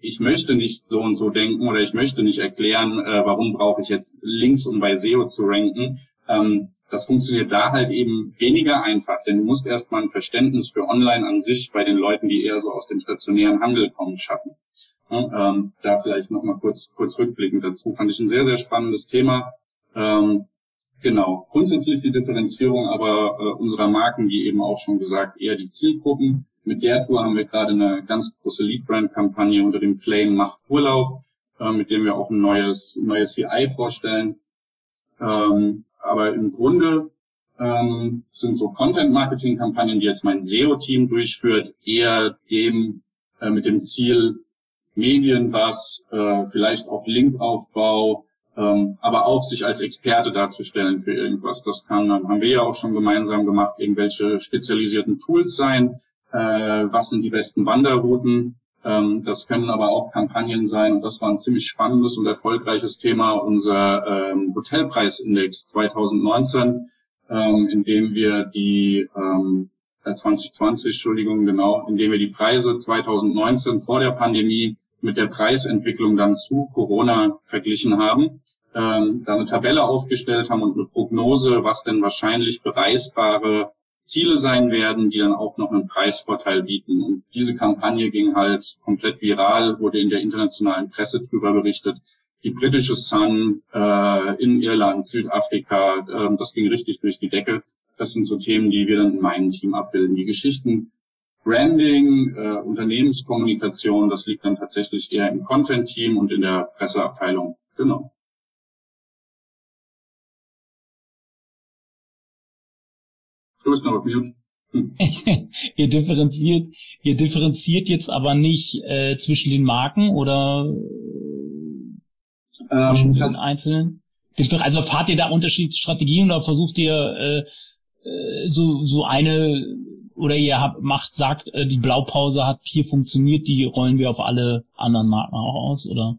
ich möchte nicht so und so denken oder ich möchte nicht erklären, äh, warum brauche ich jetzt Links, um bei SEO zu ranken, das funktioniert da halt eben weniger einfach, denn du musst erstmal ein Verständnis für Online an sich bei den Leuten, die eher so aus dem stationären Handel kommen, schaffen. Ähm, da vielleicht nochmal kurz, kurz rückblickend dazu. Fand ich ein sehr, sehr spannendes Thema. Ähm, genau. Grundsätzlich die Differenzierung aber äh, unserer Marken, wie eben auch schon gesagt, eher die Zielgruppen. Mit der Tour haben wir gerade eine ganz große Lead-Brand-Kampagne unter dem Claim Macht Urlaub, äh, mit dem wir auch ein neues, neues CI vorstellen. Ähm, aber im Grunde ähm, sind so Content-Marketing-Kampagnen, die jetzt mein SEO-Team durchführt, eher dem äh, mit dem Ziel Medienbass, äh, vielleicht auch Linkaufbau, ähm, aber auch sich als Experte darzustellen für irgendwas. Das kann, dann haben wir ja auch schon gemeinsam gemacht, irgendwelche spezialisierten Tools sein. Äh, was sind die besten Wanderrouten? Ähm, das können aber auch Kampagnen sein. Und das war ein ziemlich spannendes und erfolgreiches Thema, unser ähm, Hotelpreisindex 2019 ähm, indem wir die ähm, 2020, äh, Entschuldigung, genau, indem wir die Preise 2019 vor der Pandemie mit der Preisentwicklung dann zu Corona verglichen haben, ähm, da eine Tabelle aufgestellt haben und eine Prognose, was denn wahrscheinlich beweisbare Ziele sein werden, die dann auch noch einen Preisvorteil bieten. Und diese Kampagne ging halt komplett viral, wurde in der internationalen Presse drüber berichtet die britische Sun äh, in Irland, Südafrika, äh, das ging richtig durch die Decke. Das sind so Themen, die wir dann in meinem Team abbilden. Die Geschichten Branding, äh, Unternehmenskommunikation, das liegt dann tatsächlich eher im Content-Team und in der Presseabteilung. Genau. Du bist noch auf Mute. Hm. ihr differenziert, ihr differenziert jetzt aber nicht äh, zwischen den Marken oder zwischen ähm, den einzelnen? Also fahrt ihr da unterschiedliche Strategien oder versucht ihr äh, äh, so so eine oder ihr habt macht sagt äh, die Blaupause hat hier funktioniert, die rollen wir auf alle anderen Marken auch aus oder?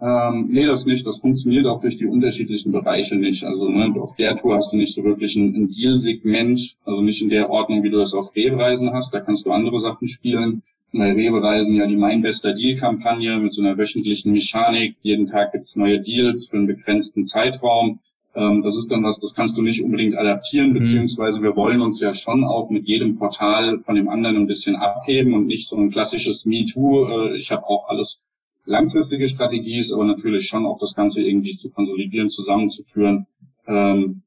Ähm, nee, das nicht. Das funktioniert auch durch die unterschiedlichen Bereiche nicht. Also ne, auf der Tour hast du nicht so wirklich ein, ein Deal-Segment, also nicht in der Ordnung, wie du das auf Rewe-Reisen hast. Da kannst du andere Sachen spielen bei Rewe Reisen ja die Mein bester Deal-Kampagne mit so einer wöchentlichen Mechanik. Jeden Tag gibt's neue Deals für einen begrenzten Zeitraum. Ähm, das ist dann was, das kannst du nicht unbedingt adaptieren, mhm. beziehungsweise wir wollen uns ja schon auch mit jedem Portal von dem anderen ein bisschen abheben und nicht so ein klassisches MeToo. Äh, ich habe auch alles langfristige Strategies, aber natürlich schon auch das Ganze irgendwie zu konsolidieren, zusammenzuführen ähm,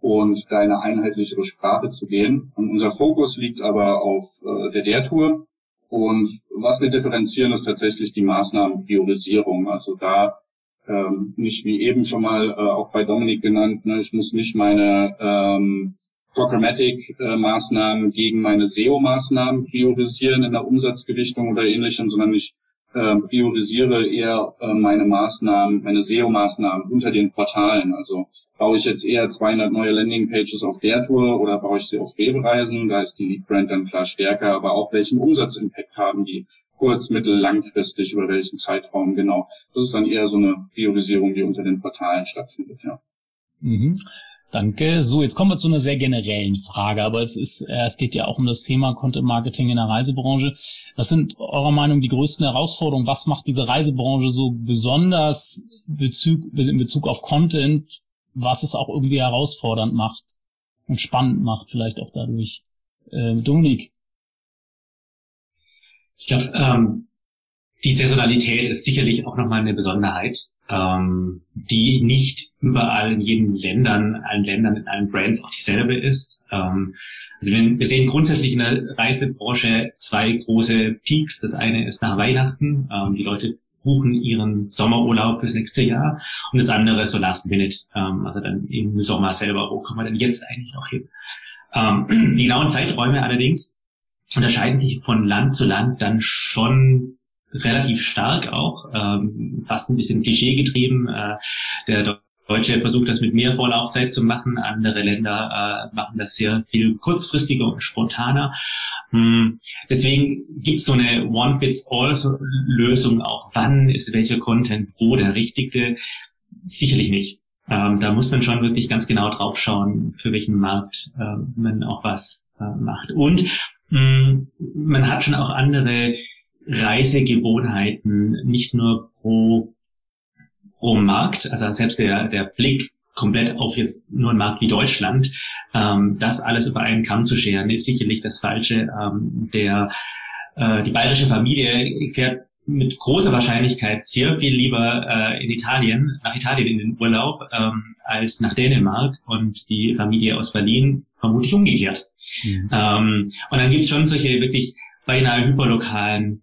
und da eine einheitlichere Sprache zu gehen. Und unser Fokus liegt aber auf äh, der der Tour und was wir differenzieren, ist tatsächlich die Maßnahmenpriorisierung. Also da ähm, nicht wie eben schon mal äh, auch bei Dominik genannt, ne, ich muss nicht meine ähm, Programmatic-Maßnahmen gegen meine SEO-Maßnahmen priorisieren in der Umsatzgewichtung oder ähnlichem, sondern ich äh, priorisiere eher äh, meine Maßnahmen, meine SEO-Maßnahmen unter den Portalen. Also baue ich jetzt eher 200 neue Landingpages auf der Tour oder baue ich sie auf Rewe-Reisen? Da ist die Lead-Brand dann klar stärker, aber auch welchen Umsatzimpact haben die kurz-, mittel-, langfristig über welchen Zeitraum genau. Das ist dann eher so eine Priorisierung, die unter den Portalen stattfindet, ja. Mhm. Danke. So, jetzt kommen wir zu einer sehr generellen Frage, aber es ist, äh, es geht ja auch um das Thema Content Marketing in der Reisebranche. Was sind eurer Meinung die größten Herausforderungen? Was macht diese Reisebranche so besonders Bezug, in Bezug auf Content was es auch irgendwie herausfordernd macht und spannend macht, vielleicht auch dadurch. Äh, Dominik. Ich glaube, ähm, die Saisonalität ist sicherlich auch nochmal eine Besonderheit, ähm, die nicht überall in jedem Ländern, allen Ländern, in allen Brands auch dieselbe ist. Ähm, also wir, wir sehen grundsätzlich in der Reisebranche zwei große Peaks. Das eine ist nach Weihnachten. Ähm, die Leute buchen ihren Sommerurlaub fürs nächste Jahr und das andere so last minute, ähm, also dann im Sommer selber, wo kommen wir denn jetzt eigentlich noch hin? Ähm, die genauen Zeiträume allerdings unterscheiden sich von Land zu Land dann schon relativ stark auch, ähm, fast ein bisschen Klischee getrieben. Äh, der Deutsche versucht das mit mehr Vorlaufzeit zu machen, andere Länder äh, machen das sehr viel kurzfristiger und spontaner. Hm. Deswegen gibt es so eine One-Fits-All-Lösung auch. Wann ist welcher Content wo der richtige? Sicherlich nicht. Ähm, da muss man schon wirklich ganz genau drauf schauen, für welchen Markt äh, man auch was äh, macht. Und mh, hm, man hat schon auch andere Reisegewohnheiten, nicht nur pro pro Markt, also selbst der, der Blick komplett auf jetzt nur einen Markt wie Deutschland, ähm, das alles über einen Kamm zu scheren, ist sicherlich das Falsche. Ähm, der, äh, die bayerische Familie fährt mit großer Wahrscheinlichkeit sehr viel lieber äh, in Italien, nach Italien in den Urlaub, ähm, als nach Dänemark und die Familie aus Berlin vermutlich umgekehrt. Mhm. Ähm, und dann gibt es schon solche wirklich beinahe hyperlokalen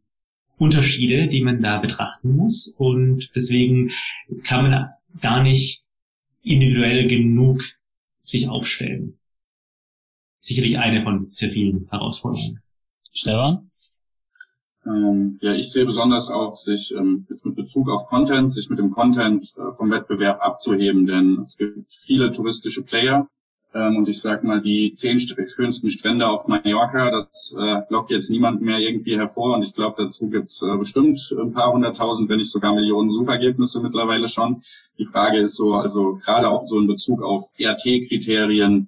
Unterschiede, die man da betrachten muss. Und deswegen kann man gar nicht individuell genug sich aufstellen. Sicherlich eine von sehr vielen Herausforderungen. Stefan? Ähm, ja, ich sehe besonders auch, sich ähm, mit Bezug auf Content, sich mit dem Content äh, vom Wettbewerb abzuheben, denn es gibt viele touristische Player, ähm, und ich sag mal, die zehn schönsten Strände auf Mallorca, das äh, lockt jetzt niemand mehr irgendwie hervor. Und ich glaube, dazu gibt's äh, bestimmt ein paar hunderttausend, wenn nicht sogar Millionen Suchergebnisse mittlerweile schon. Die Frage ist so, also gerade auch so in Bezug auf RT-Kriterien,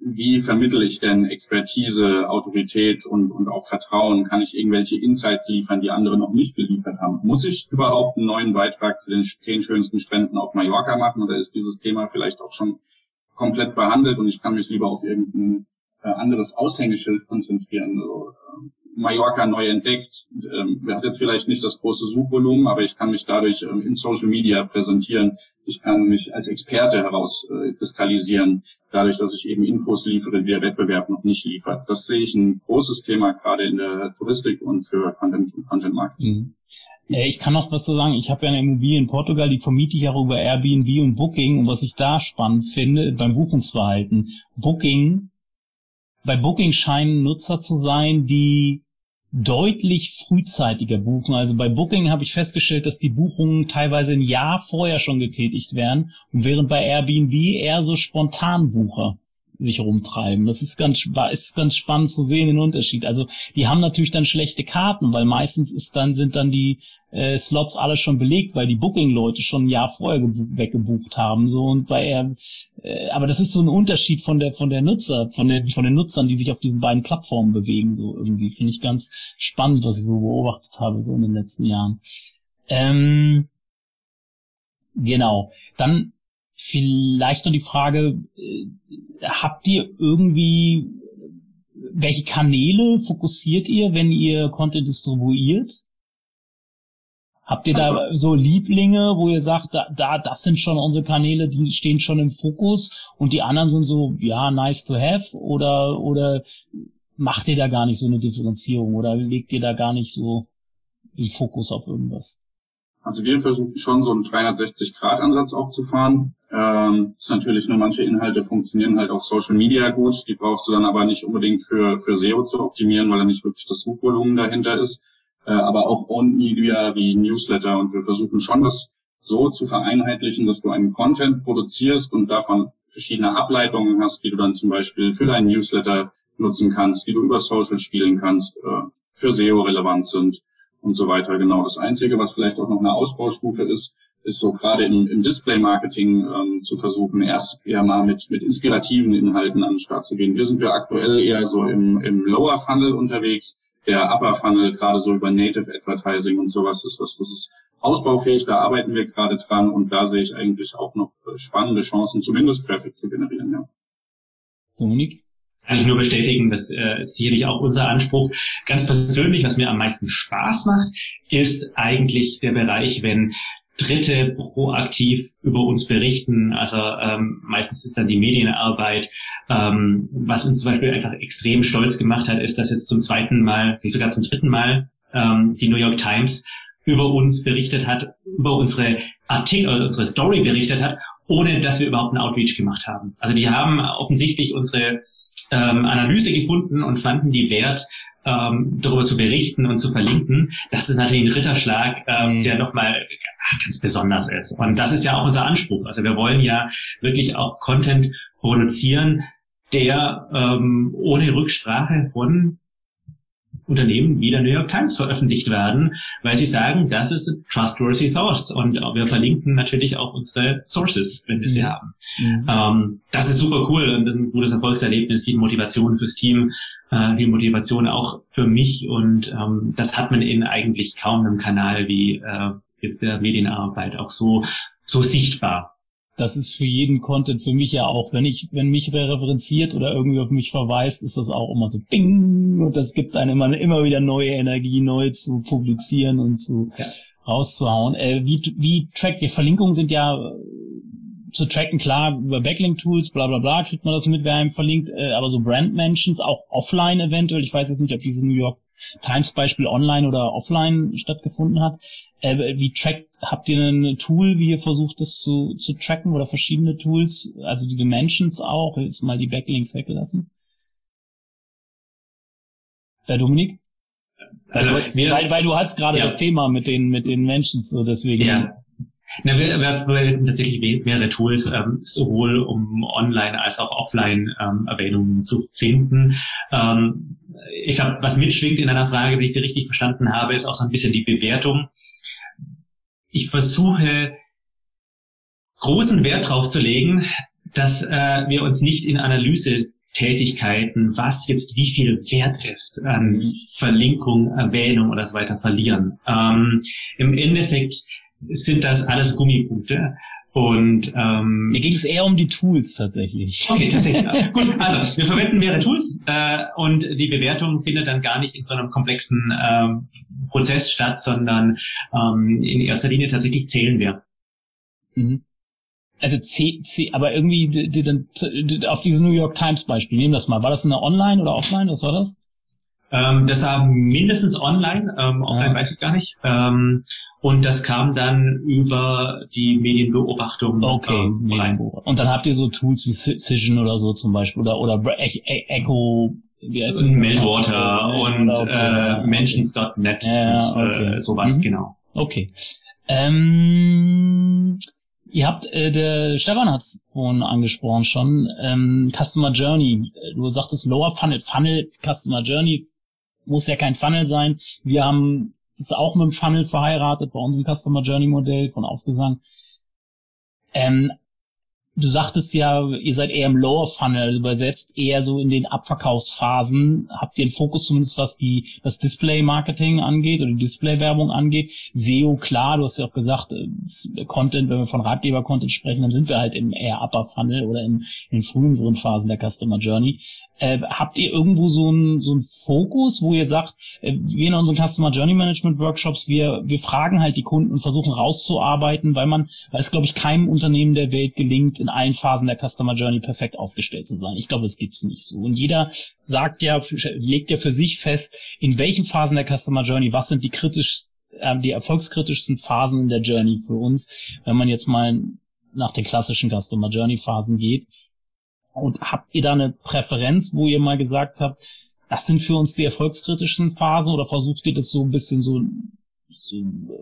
wie vermittle ich denn Expertise, Autorität und, und auch Vertrauen? Kann ich irgendwelche Insights liefern, die andere noch nicht geliefert haben? Muss ich überhaupt einen neuen Beitrag zu den zehn schönsten Stränden auf Mallorca machen oder ist dieses Thema vielleicht auch schon komplett behandelt und ich kann mich lieber auf irgendein äh, anderes Aushängeschild konzentrieren. Also, äh, Mallorca neu entdeckt. Ähm, hat jetzt vielleicht nicht das große Suchvolumen, aber ich kann mich dadurch ähm, in Social Media präsentieren. Ich kann mich als Experte herauskristallisieren, äh, dadurch, dass ich eben Infos liefere, die der Wettbewerb noch nicht liefert. Das sehe ich ein großes Thema gerade in der Touristik und für Content und Content Marketing. Mhm. Äh, ich kann noch was so sagen. Ich habe ja eine Immobilie in Portugal, die vermiete ich auch über Airbnb und Booking. Und was ich da spannend finde beim Buchungsverhalten, Booking, bei Booking scheinen Nutzer zu sein, die deutlich frühzeitiger buchen. Also bei Booking habe ich festgestellt, dass die Buchungen teilweise ein Jahr vorher schon getätigt werden, während bei Airbnb eher so spontan Bucher sich rumtreiben. Das ist ganz, ist ganz spannend zu sehen, den Unterschied. Also die haben natürlich dann schlechte Karten, weil meistens ist dann, sind dann die äh, Slots alle schon belegt, weil die Booking-Leute schon ein Jahr vorher weggebucht haben. So und bei äh, aber das ist so ein Unterschied von der von der Nutzer, von der von den Nutzern, die sich auf diesen beiden Plattformen bewegen. So irgendwie finde ich ganz spannend, was ich so beobachtet habe so in den letzten Jahren. Ähm, genau. Dann vielleicht noch die Frage, äh, habt ihr irgendwie, welche Kanäle fokussiert ihr, wenn ihr Content distribuiert? Habt ihr da so Lieblinge, wo ihr sagt, da, da, das sind schon unsere Kanäle, die stehen schon im Fokus und die anderen sind so, ja, nice to have oder, oder macht ihr da gar nicht so eine Differenzierung oder legt ihr da gar nicht so den Fokus auf irgendwas? Also wir versuchen schon so einen 360-Grad-Ansatz auch zu fahren. Ähm, ist natürlich nur manche Inhalte funktionieren halt auf Social Media gut. Die brauchst du dann aber nicht unbedingt für, für SEO zu optimieren, weil da nicht wirklich das Suchvolumen dahinter ist. Äh, aber auch Owned Media wie Newsletter. Und wir versuchen schon das so zu vereinheitlichen, dass du einen Content produzierst und davon verschiedene Ableitungen hast, die du dann zum Beispiel für deinen Newsletter nutzen kannst, die du über Social spielen kannst, äh, für SEO relevant sind und so weiter. Genau. Das Einzige, was vielleicht auch noch eine Ausbaustufe ist, ist so gerade im, im Display-Marketing ähm, zu versuchen, erst eher mal mit, mit inspirativen Inhalten an den Start zu gehen. Wir sind ja aktuell eher so im, im Lower Funnel unterwegs. Der Upper Funnel, gerade so über Native Advertising und sowas, ist was, das ist ausbaufähig. Da arbeiten wir gerade dran und da sehe ich eigentlich auch noch spannende Chancen, zumindest Traffic zu generieren. Ja. Dominik? kann ich nur bestätigen, das äh, ist sicherlich auch unser Anspruch. Ganz persönlich, was mir am meisten Spaß macht, ist eigentlich der Bereich, wenn Dritte proaktiv über uns berichten. Also ähm, meistens ist dann die Medienarbeit. Ähm, was uns zum Beispiel einfach extrem stolz gemacht hat, ist, dass jetzt zum zweiten Mal, wie sogar zum dritten Mal, ähm, die New York Times über uns berichtet hat, über unsere Artikel, äh, unsere Story berichtet hat, ohne dass wir überhaupt einen Outreach gemacht haben. Also die haben offensichtlich unsere ähm, Analyse gefunden und fanden die wert, ähm, darüber zu berichten und zu verlinken. Das ist natürlich ein Ritterschlag, ähm, der nochmal ganz besonders ist. Und das ist ja auch unser Anspruch. Also wir wollen ja wirklich auch Content produzieren, der ähm, ohne Rücksprache von Unternehmen wie der New York Times veröffentlicht werden, weil sie sagen, das ist a trustworthy source. Und wir verlinken natürlich auch unsere Sources, wenn wir sie mhm. haben. Mhm. Ähm, das ist super cool und ein gutes Erfolgserlebnis, viel Motivation fürs Team, äh, viel Motivation auch für mich. Und ähm, das hat man in eigentlich kaum einem Kanal wie äh, jetzt der Medienarbeit auch so, so sichtbar. das ist für jeden Content, für mich ja auch, wenn ich, wenn mich wer referenziert oder irgendwie auf mich verweist, ist das auch immer so Bing und das gibt einem immer, immer wieder neue Energie, neu zu publizieren und zu ja. rauszuhauen. Äh, wie, wie trackt ihr? Verlinkungen sind ja äh, zu tracken, klar, über Backlink-Tools, bla bla bla, kriegt man das mit, wer einem verlinkt, äh, aber so Brand-Mentions, auch offline eventuell, ich weiß jetzt nicht, ob diese New York Times Beispiel online oder offline stattgefunden hat. Äh, wie trackt, habt ihr ein Tool, wie ihr versucht, das zu, zu tracken oder verschiedene Tools? Also diese Mentions auch, jetzt mal die Backlinks weggelassen. Äh, Dominik? Also, weil, wir, weil, weil, du hast gerade ja. das Thema mit den, mit den Mentions, so deswegen. Ja. Na, wir, wir verwenden tatsächlich mehrere Tools, ähm, sowohl um online als auch offline ähm, Erwähnungen zu finden. Ähm, ich glaube, was mitschwingt in einer Frage, wenn ich sie richtig verstanden habe, ist auch so ein bisschen die Bewertung. Ich versuche großen Wert darauf zu legen, dass äh, wir uns nicht in Analyse-Tätigkeiten, was jetzt wie viel wert ist an Verlinkung, Erwähnung oder so weiter verlieren. Ähm, Im Endeffekt sind das alles Gummipunkte. Und ähm, mir ging es eher um die Tools tatsächlich. Okay, tatsächlich. Gut, also wir verwenden mehrere Tools äh, und die Bewertung findet dann gar nicht in so einem komplexen ähm, Prozess statt, sondern ähm, in erster Linie tatsächlich zählen wir. Mhm. Also C, C, aber irgendwie die, die, die, auf dieses New York Times Beispiel, nehmen das mal. War das eine Online oder Offline? Was war das? Ähm, das war mindestens online, ähm, online ja. weiß ich gar nicht. Ähm, und das kam dann über die Medienbeobachtung okay, ähm, rein. Und dann habt ihr so Tools wie Cision oder so zum Beispiel oder oder e Echo wie heißt Meltwater und äh, Mentions.net ja, und okay. äh, sowas, mhm. genau. Okay. Ähm, ihr habt, äh, der Stefan hat es vorhin angesprochen schon, ähm, Customer Journey. Du sagtest Lower Funnel, Funnel, Customer Journey muss ja kein Funnel sein. Wir haben ist auch mit dem Funnel verheiratet bei unserem Customer Journey Modell von Aufgesang. Ähm, du sagtest ja, ihr seid eher im Lower Funnel übersetzt, eher so in den Abverkaufsphasen. Habt ihr einen Fokus zumindest, was die, das Display-Marketing angeht oder die Display-Werbung angeht? SEO, klar, du hast ja auch gesagt, äh, Content, wenn wir von Ratgeber-Content sprechen, dann sind wir halt im eher Upper Funnel oder in, in den frühen Grundphasen der Customer Journey. Äh, habt ihr irgendwo so einen so einen Fokus, wo ihr sagt, äh, wir in unseren Customer Journey Management Workshops, wir, wir fragen halt die Kunden und versuchen rauszuarbeiten, weil man, weil es, glaube ich, keinem Unternehmen der Welt gelingt, in allen Phasen der Customer Journey perfekt aufgestellt zu sein. Ich glaube, es gibt's nicht so. Und jeder sagt ja, legt ja für sich fest, in welchen Phasen der Customer Journey, was sind die kritisch, äh, die erfolgskritischsten Phasen in der Journey für uns, wenn man jetzt mal nach den klassischen Customer Journey Phasen geht. Und habt ihr da eine Präferenz, wo ihr mal gesagt habt, das sind für uns die erfolgskritischsten Phasen oder versucht ihr das so ein bisschen so, so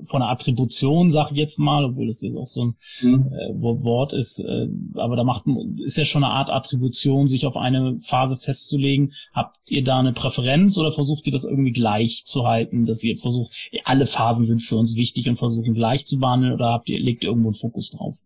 von der Attribution, sag ich jetzt mal, obwohl das jetzt auch so ein mhm. äh, Wort ist, äh, aber da macht ist ja schon eine Art Attribution, sich auf eine Phase festzulegen. Habt ihr da eine Präferenz oder versucht ihr das irgendwie gleich zu halten, dass ihr versucht, alle Phasen sind für uns wichtig und versuchen gleich zu behandeln oder habt ihr, legt ihr irgendwo einen Fokus drauf?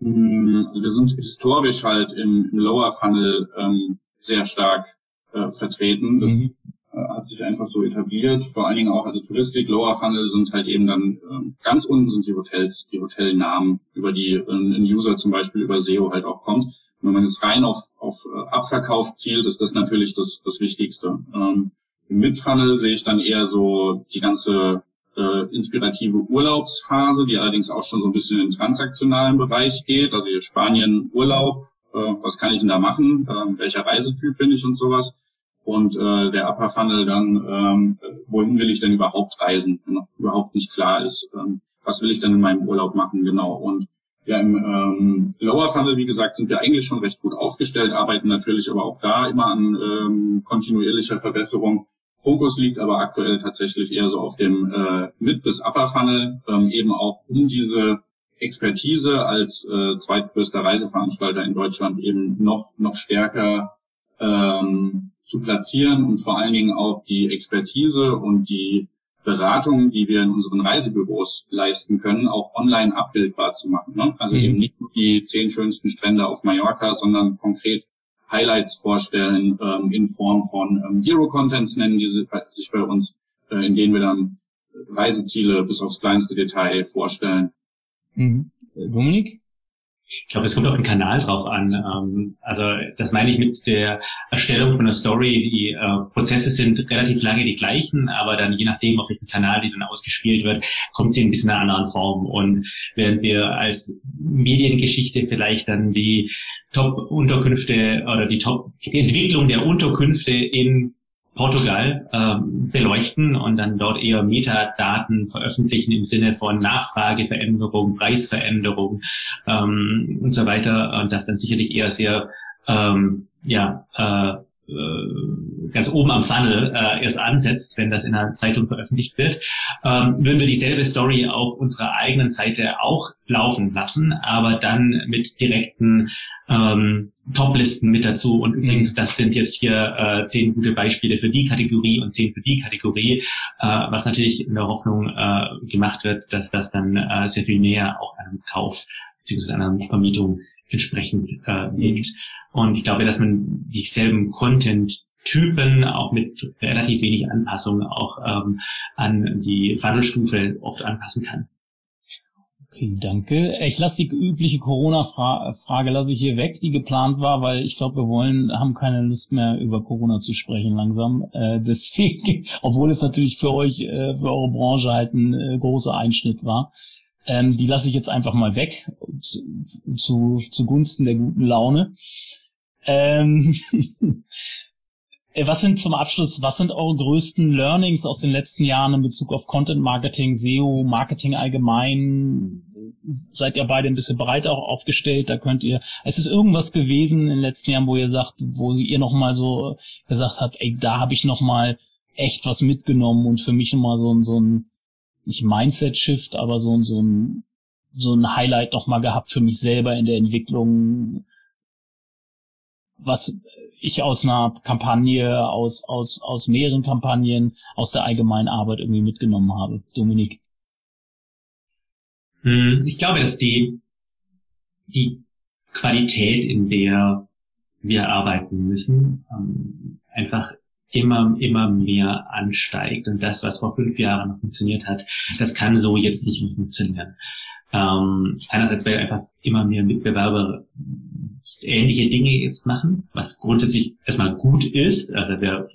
Mm, wir sind historisch halt im, im Lower Funnel ähm, sehr stark äh, vertreten. Das mhm. äh, hat sich einfach so etabliert. Vor allen Dingen auch, also Touristik, Lower Funnel sind halt eben dann äh, ganz unten sind die Hotels, die Hotelnamen, über die äh, ein User zum Beispiel über SEO halt auch kommt. Und wenn man jetzt rein auf, auf äh, Abverkauf zielt, ist das natürlich das, das Wichtigste. Ähm, Im Mid-Funnel sehe ich dann eher so die ganze äh, inspirative Urlaubsphase, die allerdings auch schon so ein bisschen in den transaktionalen Bereich geht. Also hier Spanien Urlaub, äh, was kann ich denn da machen? Äh, welcher Reisetyp bin ich und sowas? Und äh, der Upper Funnel dann, ähm, wohin will ich denn überhaupt reisen, wenn noch überhaupt nicht klar ist, ähm, was will ich denn in meinem Urlaub machen, genau. Und ja, im ähm, Lower Funnel, wie gesagt, sind wir eigentlich schon recht gut aufgestellt, arbeiten natürlich aber auch da immer an ähm, kontinuierlicher Verbesserung. Fokus liegt aber aktuell tatsächlich eher so auf dem äh, Mid- bis Upper Funnel, ähm, eben auch um diese Expertise als äh, zweitgrößter Reiseveranstalter in Deutschland eben noch, noch stärker ähm, zu platzieren und vor allen Dingen auch die Expertise und die Beratung, die wir in unseren Reisebüros leisten können, auch online abbildbar zu machen. Ne? Also mhm. eben nicht nur die zehn schönsten Strände auf Mallorca, sondern konkret Highlights vorstellen ähm, in Form von ähm, Hero-Contents nennen die sich bei uns, äh, in denen wir dann Reiseziele bis aufs kleinste Detail vorstellen. Mhm. Dominik? Ich glaube, es kommt auf den Kanal drauf an. Ähm, also das meine ich mit der Erstellung von einer Story. Die äh, Prozesse sind relativ lange die gleichen, aber dann je nachdem, auf welchem Kanal die dann ausgespielt wird, kommt sie ein bisschen in einer anderen Form. Und während wir als Mediengeschichte vielleicht dann die Top-Unterkünfte oder die Top-Entwicklung der Unterkünfte in Portugal ähm, beleuchten und dann dort eher Metadaten veröffentlichen im Sinne von Nachfrageveränderung, Preisveränderung ähm, und so weiter. Und das dann sicherlich eher sehr ähm, ja, äh, äh, ganz oben am Funnel äh, erst ansetzt, wenn das in einer Zeitung veröffentlicht wird, ähm, würden wir dieselbe Story auf unserer eigenen Seite auch laufen lassen, aber dann mit direkten ähm, Top-Listen mit dazu. Und übrigens, das sind jetzt hier äh, zehn gute Beispiele für die Kategorie und zehn für die Kategorie, äh, was natürlich in der Hoffnung äh, gemacht wird, dass das dann äh, sehr viel näher auch einem Kauf bzw. einer Vermietung entsprechend äh, liegt. Und ich glaube, dass man dieselben Content-Typen auch mit relativ wenig Anpassung auch ähm, an die Funnelstufe oft anpassen kann. Okay, danke. Ich lasse die übliche Corona-Frage lasse ich hier weg, die geplant war, weil ich glaube, wir wollen, haben keine Lust mehr über Corona zu sprechen langsam. Äh, deswegen, obwohl es natürlich für euch, äh, für eure Branche halt ein äh, großer Einschnitt war. Ähm, die lasse ich jetzt einfach mal weg zu, zu, zugunsten der guten Laune. Ähm, was sind zum Abschluss, was sind eure größten Learnings aus den letzten Jahren in Bezug auf Content Marketing, SEO, Marketing allgemein? Seid ihr beide ein bisschen breit auch aufgestellt? Da könnt ihr, es ist irgendwas gewesen in den letzten Jahren, wo ihr sagt, wo ihr nochmal so gesagt habt, ey, da habe ich nochmal echt was mitgenommen und für mich nochmal so, so ein, nicht Mindset-Shift, aber so, so ein, so ein Highlight nochmal gehabt für mich selber in der Entwicklung, was ich aus einer Kampagne, aus, aus, aus mehreren Kampagnen, aus der allgemeinen Arbeit irgendwie mitgenommen habe. Dominik. Hm, ich glaube, dass die, die Qualität, in der wir arbeiten müssen, ähm, einfach immer, immer mehr ansteigt. Und das, was vor fünf Jahren noch funktioniert hat, das kann so jetzt nicht mehr funktionieren. Ähm, einerseits, weil einfach immer mehr Mitbewerber ähnliche Dinge jetzt machen, was grundsätzlich erstmal gut ist. Also wir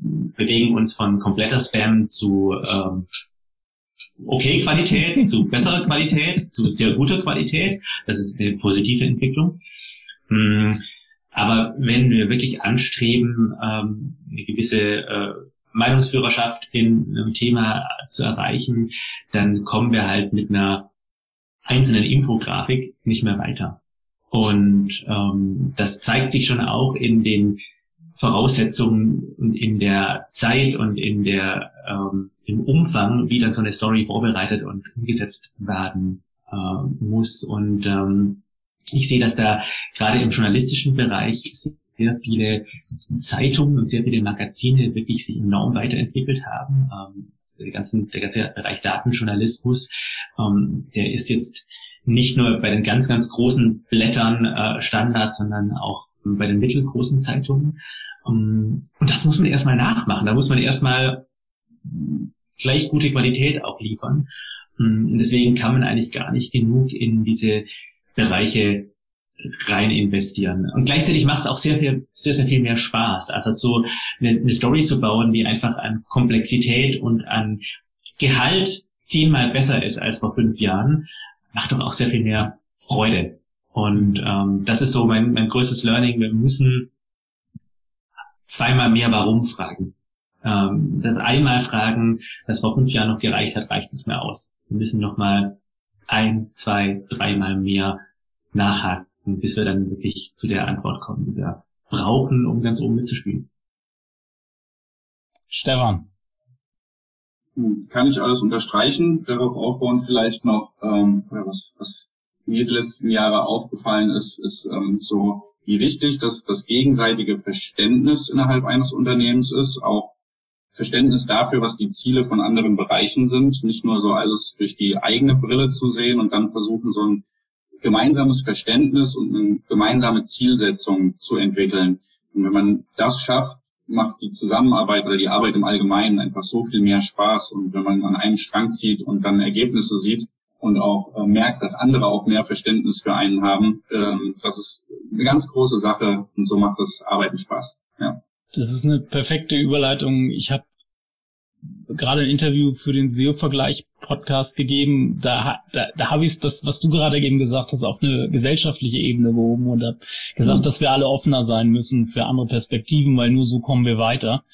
bewegen uns von kompletter Spam zu ähm, okay Qualität, zu besserer Qualität, zu sehr guter Qualität. Das ist eine positive Entwicklung. Hm, aber wenn wir wirklich anstreben, ähm, eine gewisse äh, Meinungsführerschaft in einem Thema zu erreichen, dann kommen wir halt mit einer einzelnen Infografik nicht mehr weiter. Und ähm, das zeigt sich schon auch in den Voraussetzungen und in der Zeit und in der ähm, im Umfang, wie dann so eine Story vorbereitet und umgesetzt werden äh, muss. Und ähm, ich sehe, dass da gerade im journalistischen Bereich sehr viele Zeitungen und sehr viele Magazine wirklich sich enorm weiterentwickelt haben. Ähm, der, ganzen, der ganze Bereich Datenjournalismus, ähm, der ist jetzt nicht nur bei den ganz, ganz großen Blättern äh, Standard, sondern auch bei den mittelgroßen Zeitungen. Ähm, und das muss man erstmal nachmachen. Da muss man erstmal gleich gute Qualität auch liefern. Ähm, und deswegen kann man eigentlich gar nicht genug in diese Bereiche rein investieren. Und gleichzeitig macht es auch sehr viel, sehr, sehr viel mehr Spaß. Also so eine, eine Story zu bauen, die einfach an Komplexität und an Gehalt zehnmal besser ist als vor fünf Jahren, macht doch auch sehr viel mehr Freude. Und ähm, das ist so mein, mein größtes Learning. Wir müssen zweimal mehr Warum fragen. Ähm, das einmal fragen, das vor fünf Jahren noch gereicht hat, reicht nicht mehr aus. Wir müssen noch mal ein, zwei, dreimal mehr nachhaken, bis wir dann wirklich zu der Antwort kommen, die wir brauchen, um ganz oben mitzuspielen. Stefan. Kann ich alles unterstreichen, darauf aufbauen vielleicht noch, ähm, was, was mir die letzten Jahre aufgefallen ist, ist ähm, so, wie wichtig das, das gegenseitige Verständnis innerhalb eines Unternehmens ist, auch Verständnis dafür, was die Ziele von anderen Bereichen sind, nicht nur so alles durch die eigene Brille zu sehen und dann versuchen, so ein gemeinsames Verständnis und eine gemeinsame Zielsetzung zu entwickeln. Und wenn man das schafft, macht die Zusammenarbeit oder die Arbeit im Allgemeinen einfach so viel mehr Spaß. Und wenn man an einem Strang zieht und dann Ergebnisse sieht, und auch äh, merkt, dass andere auch mehr Verständnis für einen haben. Ähm, das ist eine ganz große Sache und so macht das Arbeiten Spaß. Ja. Das ist eine perfekte Überleitung. Ich habe gerade ein Interview für den SEO-Vergleich-Podcast gegeben. Da, da, da habe ich das, was du gerade eben gesagt hast, auf eine gesellschaftliche Ebene gehoben und habe gesagt, mhm. dass wir alle offener sein müssen für andere Perspektiven, weil nur so kommen wir weiter.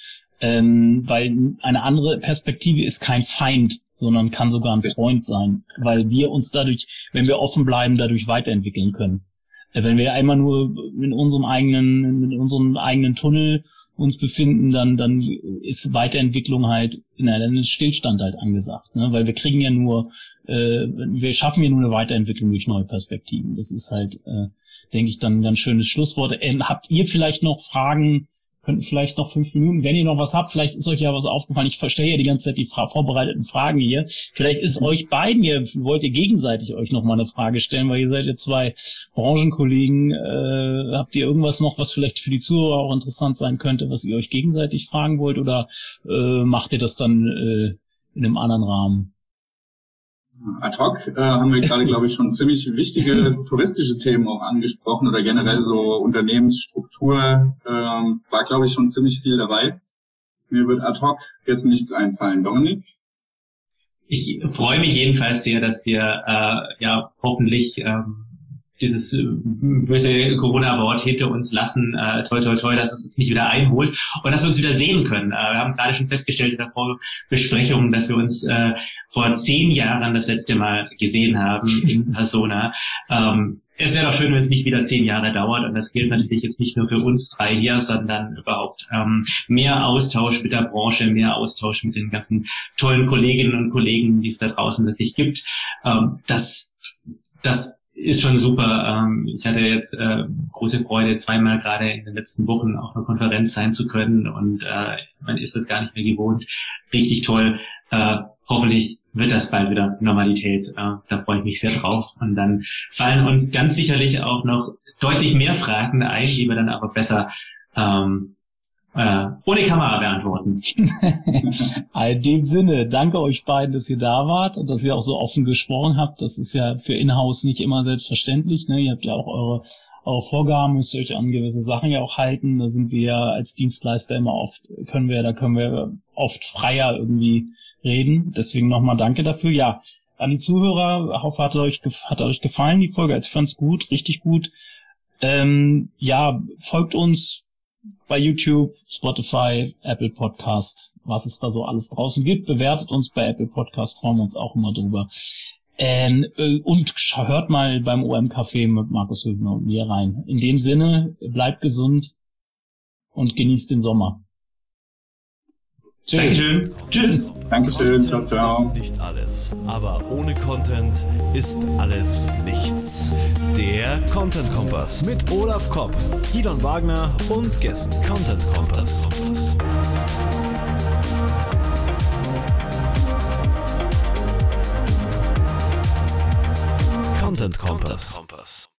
Ähm, weil eine andere Perspektive ist kein Feind, sondern kann sogar ein Freund sein, weil wir uns dadurch, wenn wir offen bleiben, dadurch weiterentwickeln können. Äh, wenn wir einmal nur in unserem eigenen, in unserem eigenen Tunnel uns befinden, dann, dann ist Weiterentwicklung halt, na, dann ist Stillstand halt angesagt, ne? weil wir kriegen ja nur, äh, wir schaffen ja nur eine Weiterentwicklung durch neue Perspektiven. Das ist halt, äh, denke ich, dann ein ganz schönes Schlusswort. Ähm, habt ihr vielleicht noch Fragen könnten vielleicht noch fünf Minuten, wenn ihr noch was habt, vielleicht ist euch ja was aufgefallen. Ich verstehe ja die ganze Zeit die fra vorbereiteten Fragen hier. Vielleicht ist euch beiden, ihr wollt ihr gegenseitig euch noch mal eine Frage stellen, weil ihr seid ja zwei Branchenkollegen. Äh, habt ihr irgendwas noch, was vielleicht für die Zuhörer auch interessant sein könnte, was ihr euch gegenseitig fragen wollt oder äh, macht ihr das dann äh, in einem anderen Rahmen? Ad hoc äh, haben wir gerade, glaube ich, schon ziemlich wichtige touristische Themen auch angesprochen oder generell so Unternehmensstruktur ähm, war, glaube ich, schon ziemlich viel dabei. Mir wird ad hoc jetzt nichts einfallen. Dominik? Ich freue mich jedenfalls sehr, dass wir äh, ja hoffentlich ähm, dieses äh, böse Corona-Wort hinter uns lassen. Äh, toi, toi, toi, dass es uns nicht wieder einholt und dass wir uns wieder sehen können. Äh, wir haben gerade schon festgestellt in der Vorbesprechung, dass wir uns äh, vor zehn Jahren das letzte Mal gesehen haben in Persona. Ähm, es wäre doch schön, wenn es nicht wieder zehn Jahre dauert. Und das gilt natürlich jetzt nicht nur für uns drei hier, sondern überhaupt ähm, mehr Austausch mit der Branche, mehr Austausch mit den ganzen tollen Kolleginnen und Kollegen, die es da draußen wirklich gibt. Ähm, das, das ist schon super. Ähm, ich hatte jetzt äh, große Freude, zweimal gerade in den letzten Wochen auf einer Konferenz sein zu können und äh, man ist das gar nicht mehr gewohnt. Richtig toll. Äh, hoffentlich wird das bald wieder Normalität. Da freue ich mich sehr drauf. Und dann fallen uns ganz sicherlich auch noch deutlich mehr Fragen ein, die wir dann aber besser ähm, äh, ohne Kamera beantworten. In dem Sinne, danke euch beiden, dass ihr da wart und dass ihr auch so offen gesprochen habt. Das ist ja für Inhouse nicht immer selbstverständlich. Ne? Ihr habt ja auch eure, eure Vorgaben, müsst ihr euch an gewisse Sachen ja auch halten. Da sind wir ja als Dienstleister immer oft, können wir, da können wir oft freier irgendwie reden. Deswegen nochmal danke dafür. Ja, an die Zuhörer, hoffe, hat euch, hat euch gefallen, die Folge. Ich fand's gut, richtig gut. Ähm, ja, folgt uns, bei YouTube, Spotify, Apple Podcast, was es da so alles draußen gibt. Bewertet uns bei Apple Podcast, freuen wir uns auch immer drüber. Ähm, äh, und hört mal beim OM Café mit Markus Hübner und mir rein. In dem Sinne, bleibt gesund und genießt den Sommer. Tschüss. Dankeschön. Tschüss. Dankeschön. Ciao, ciao. Nicht alles, aber ohne Content ist alles nichts. Der Content Kompass mit Olaf Kopp, Gidon Wagner und Gästen. Content Kompass. Content Kompass.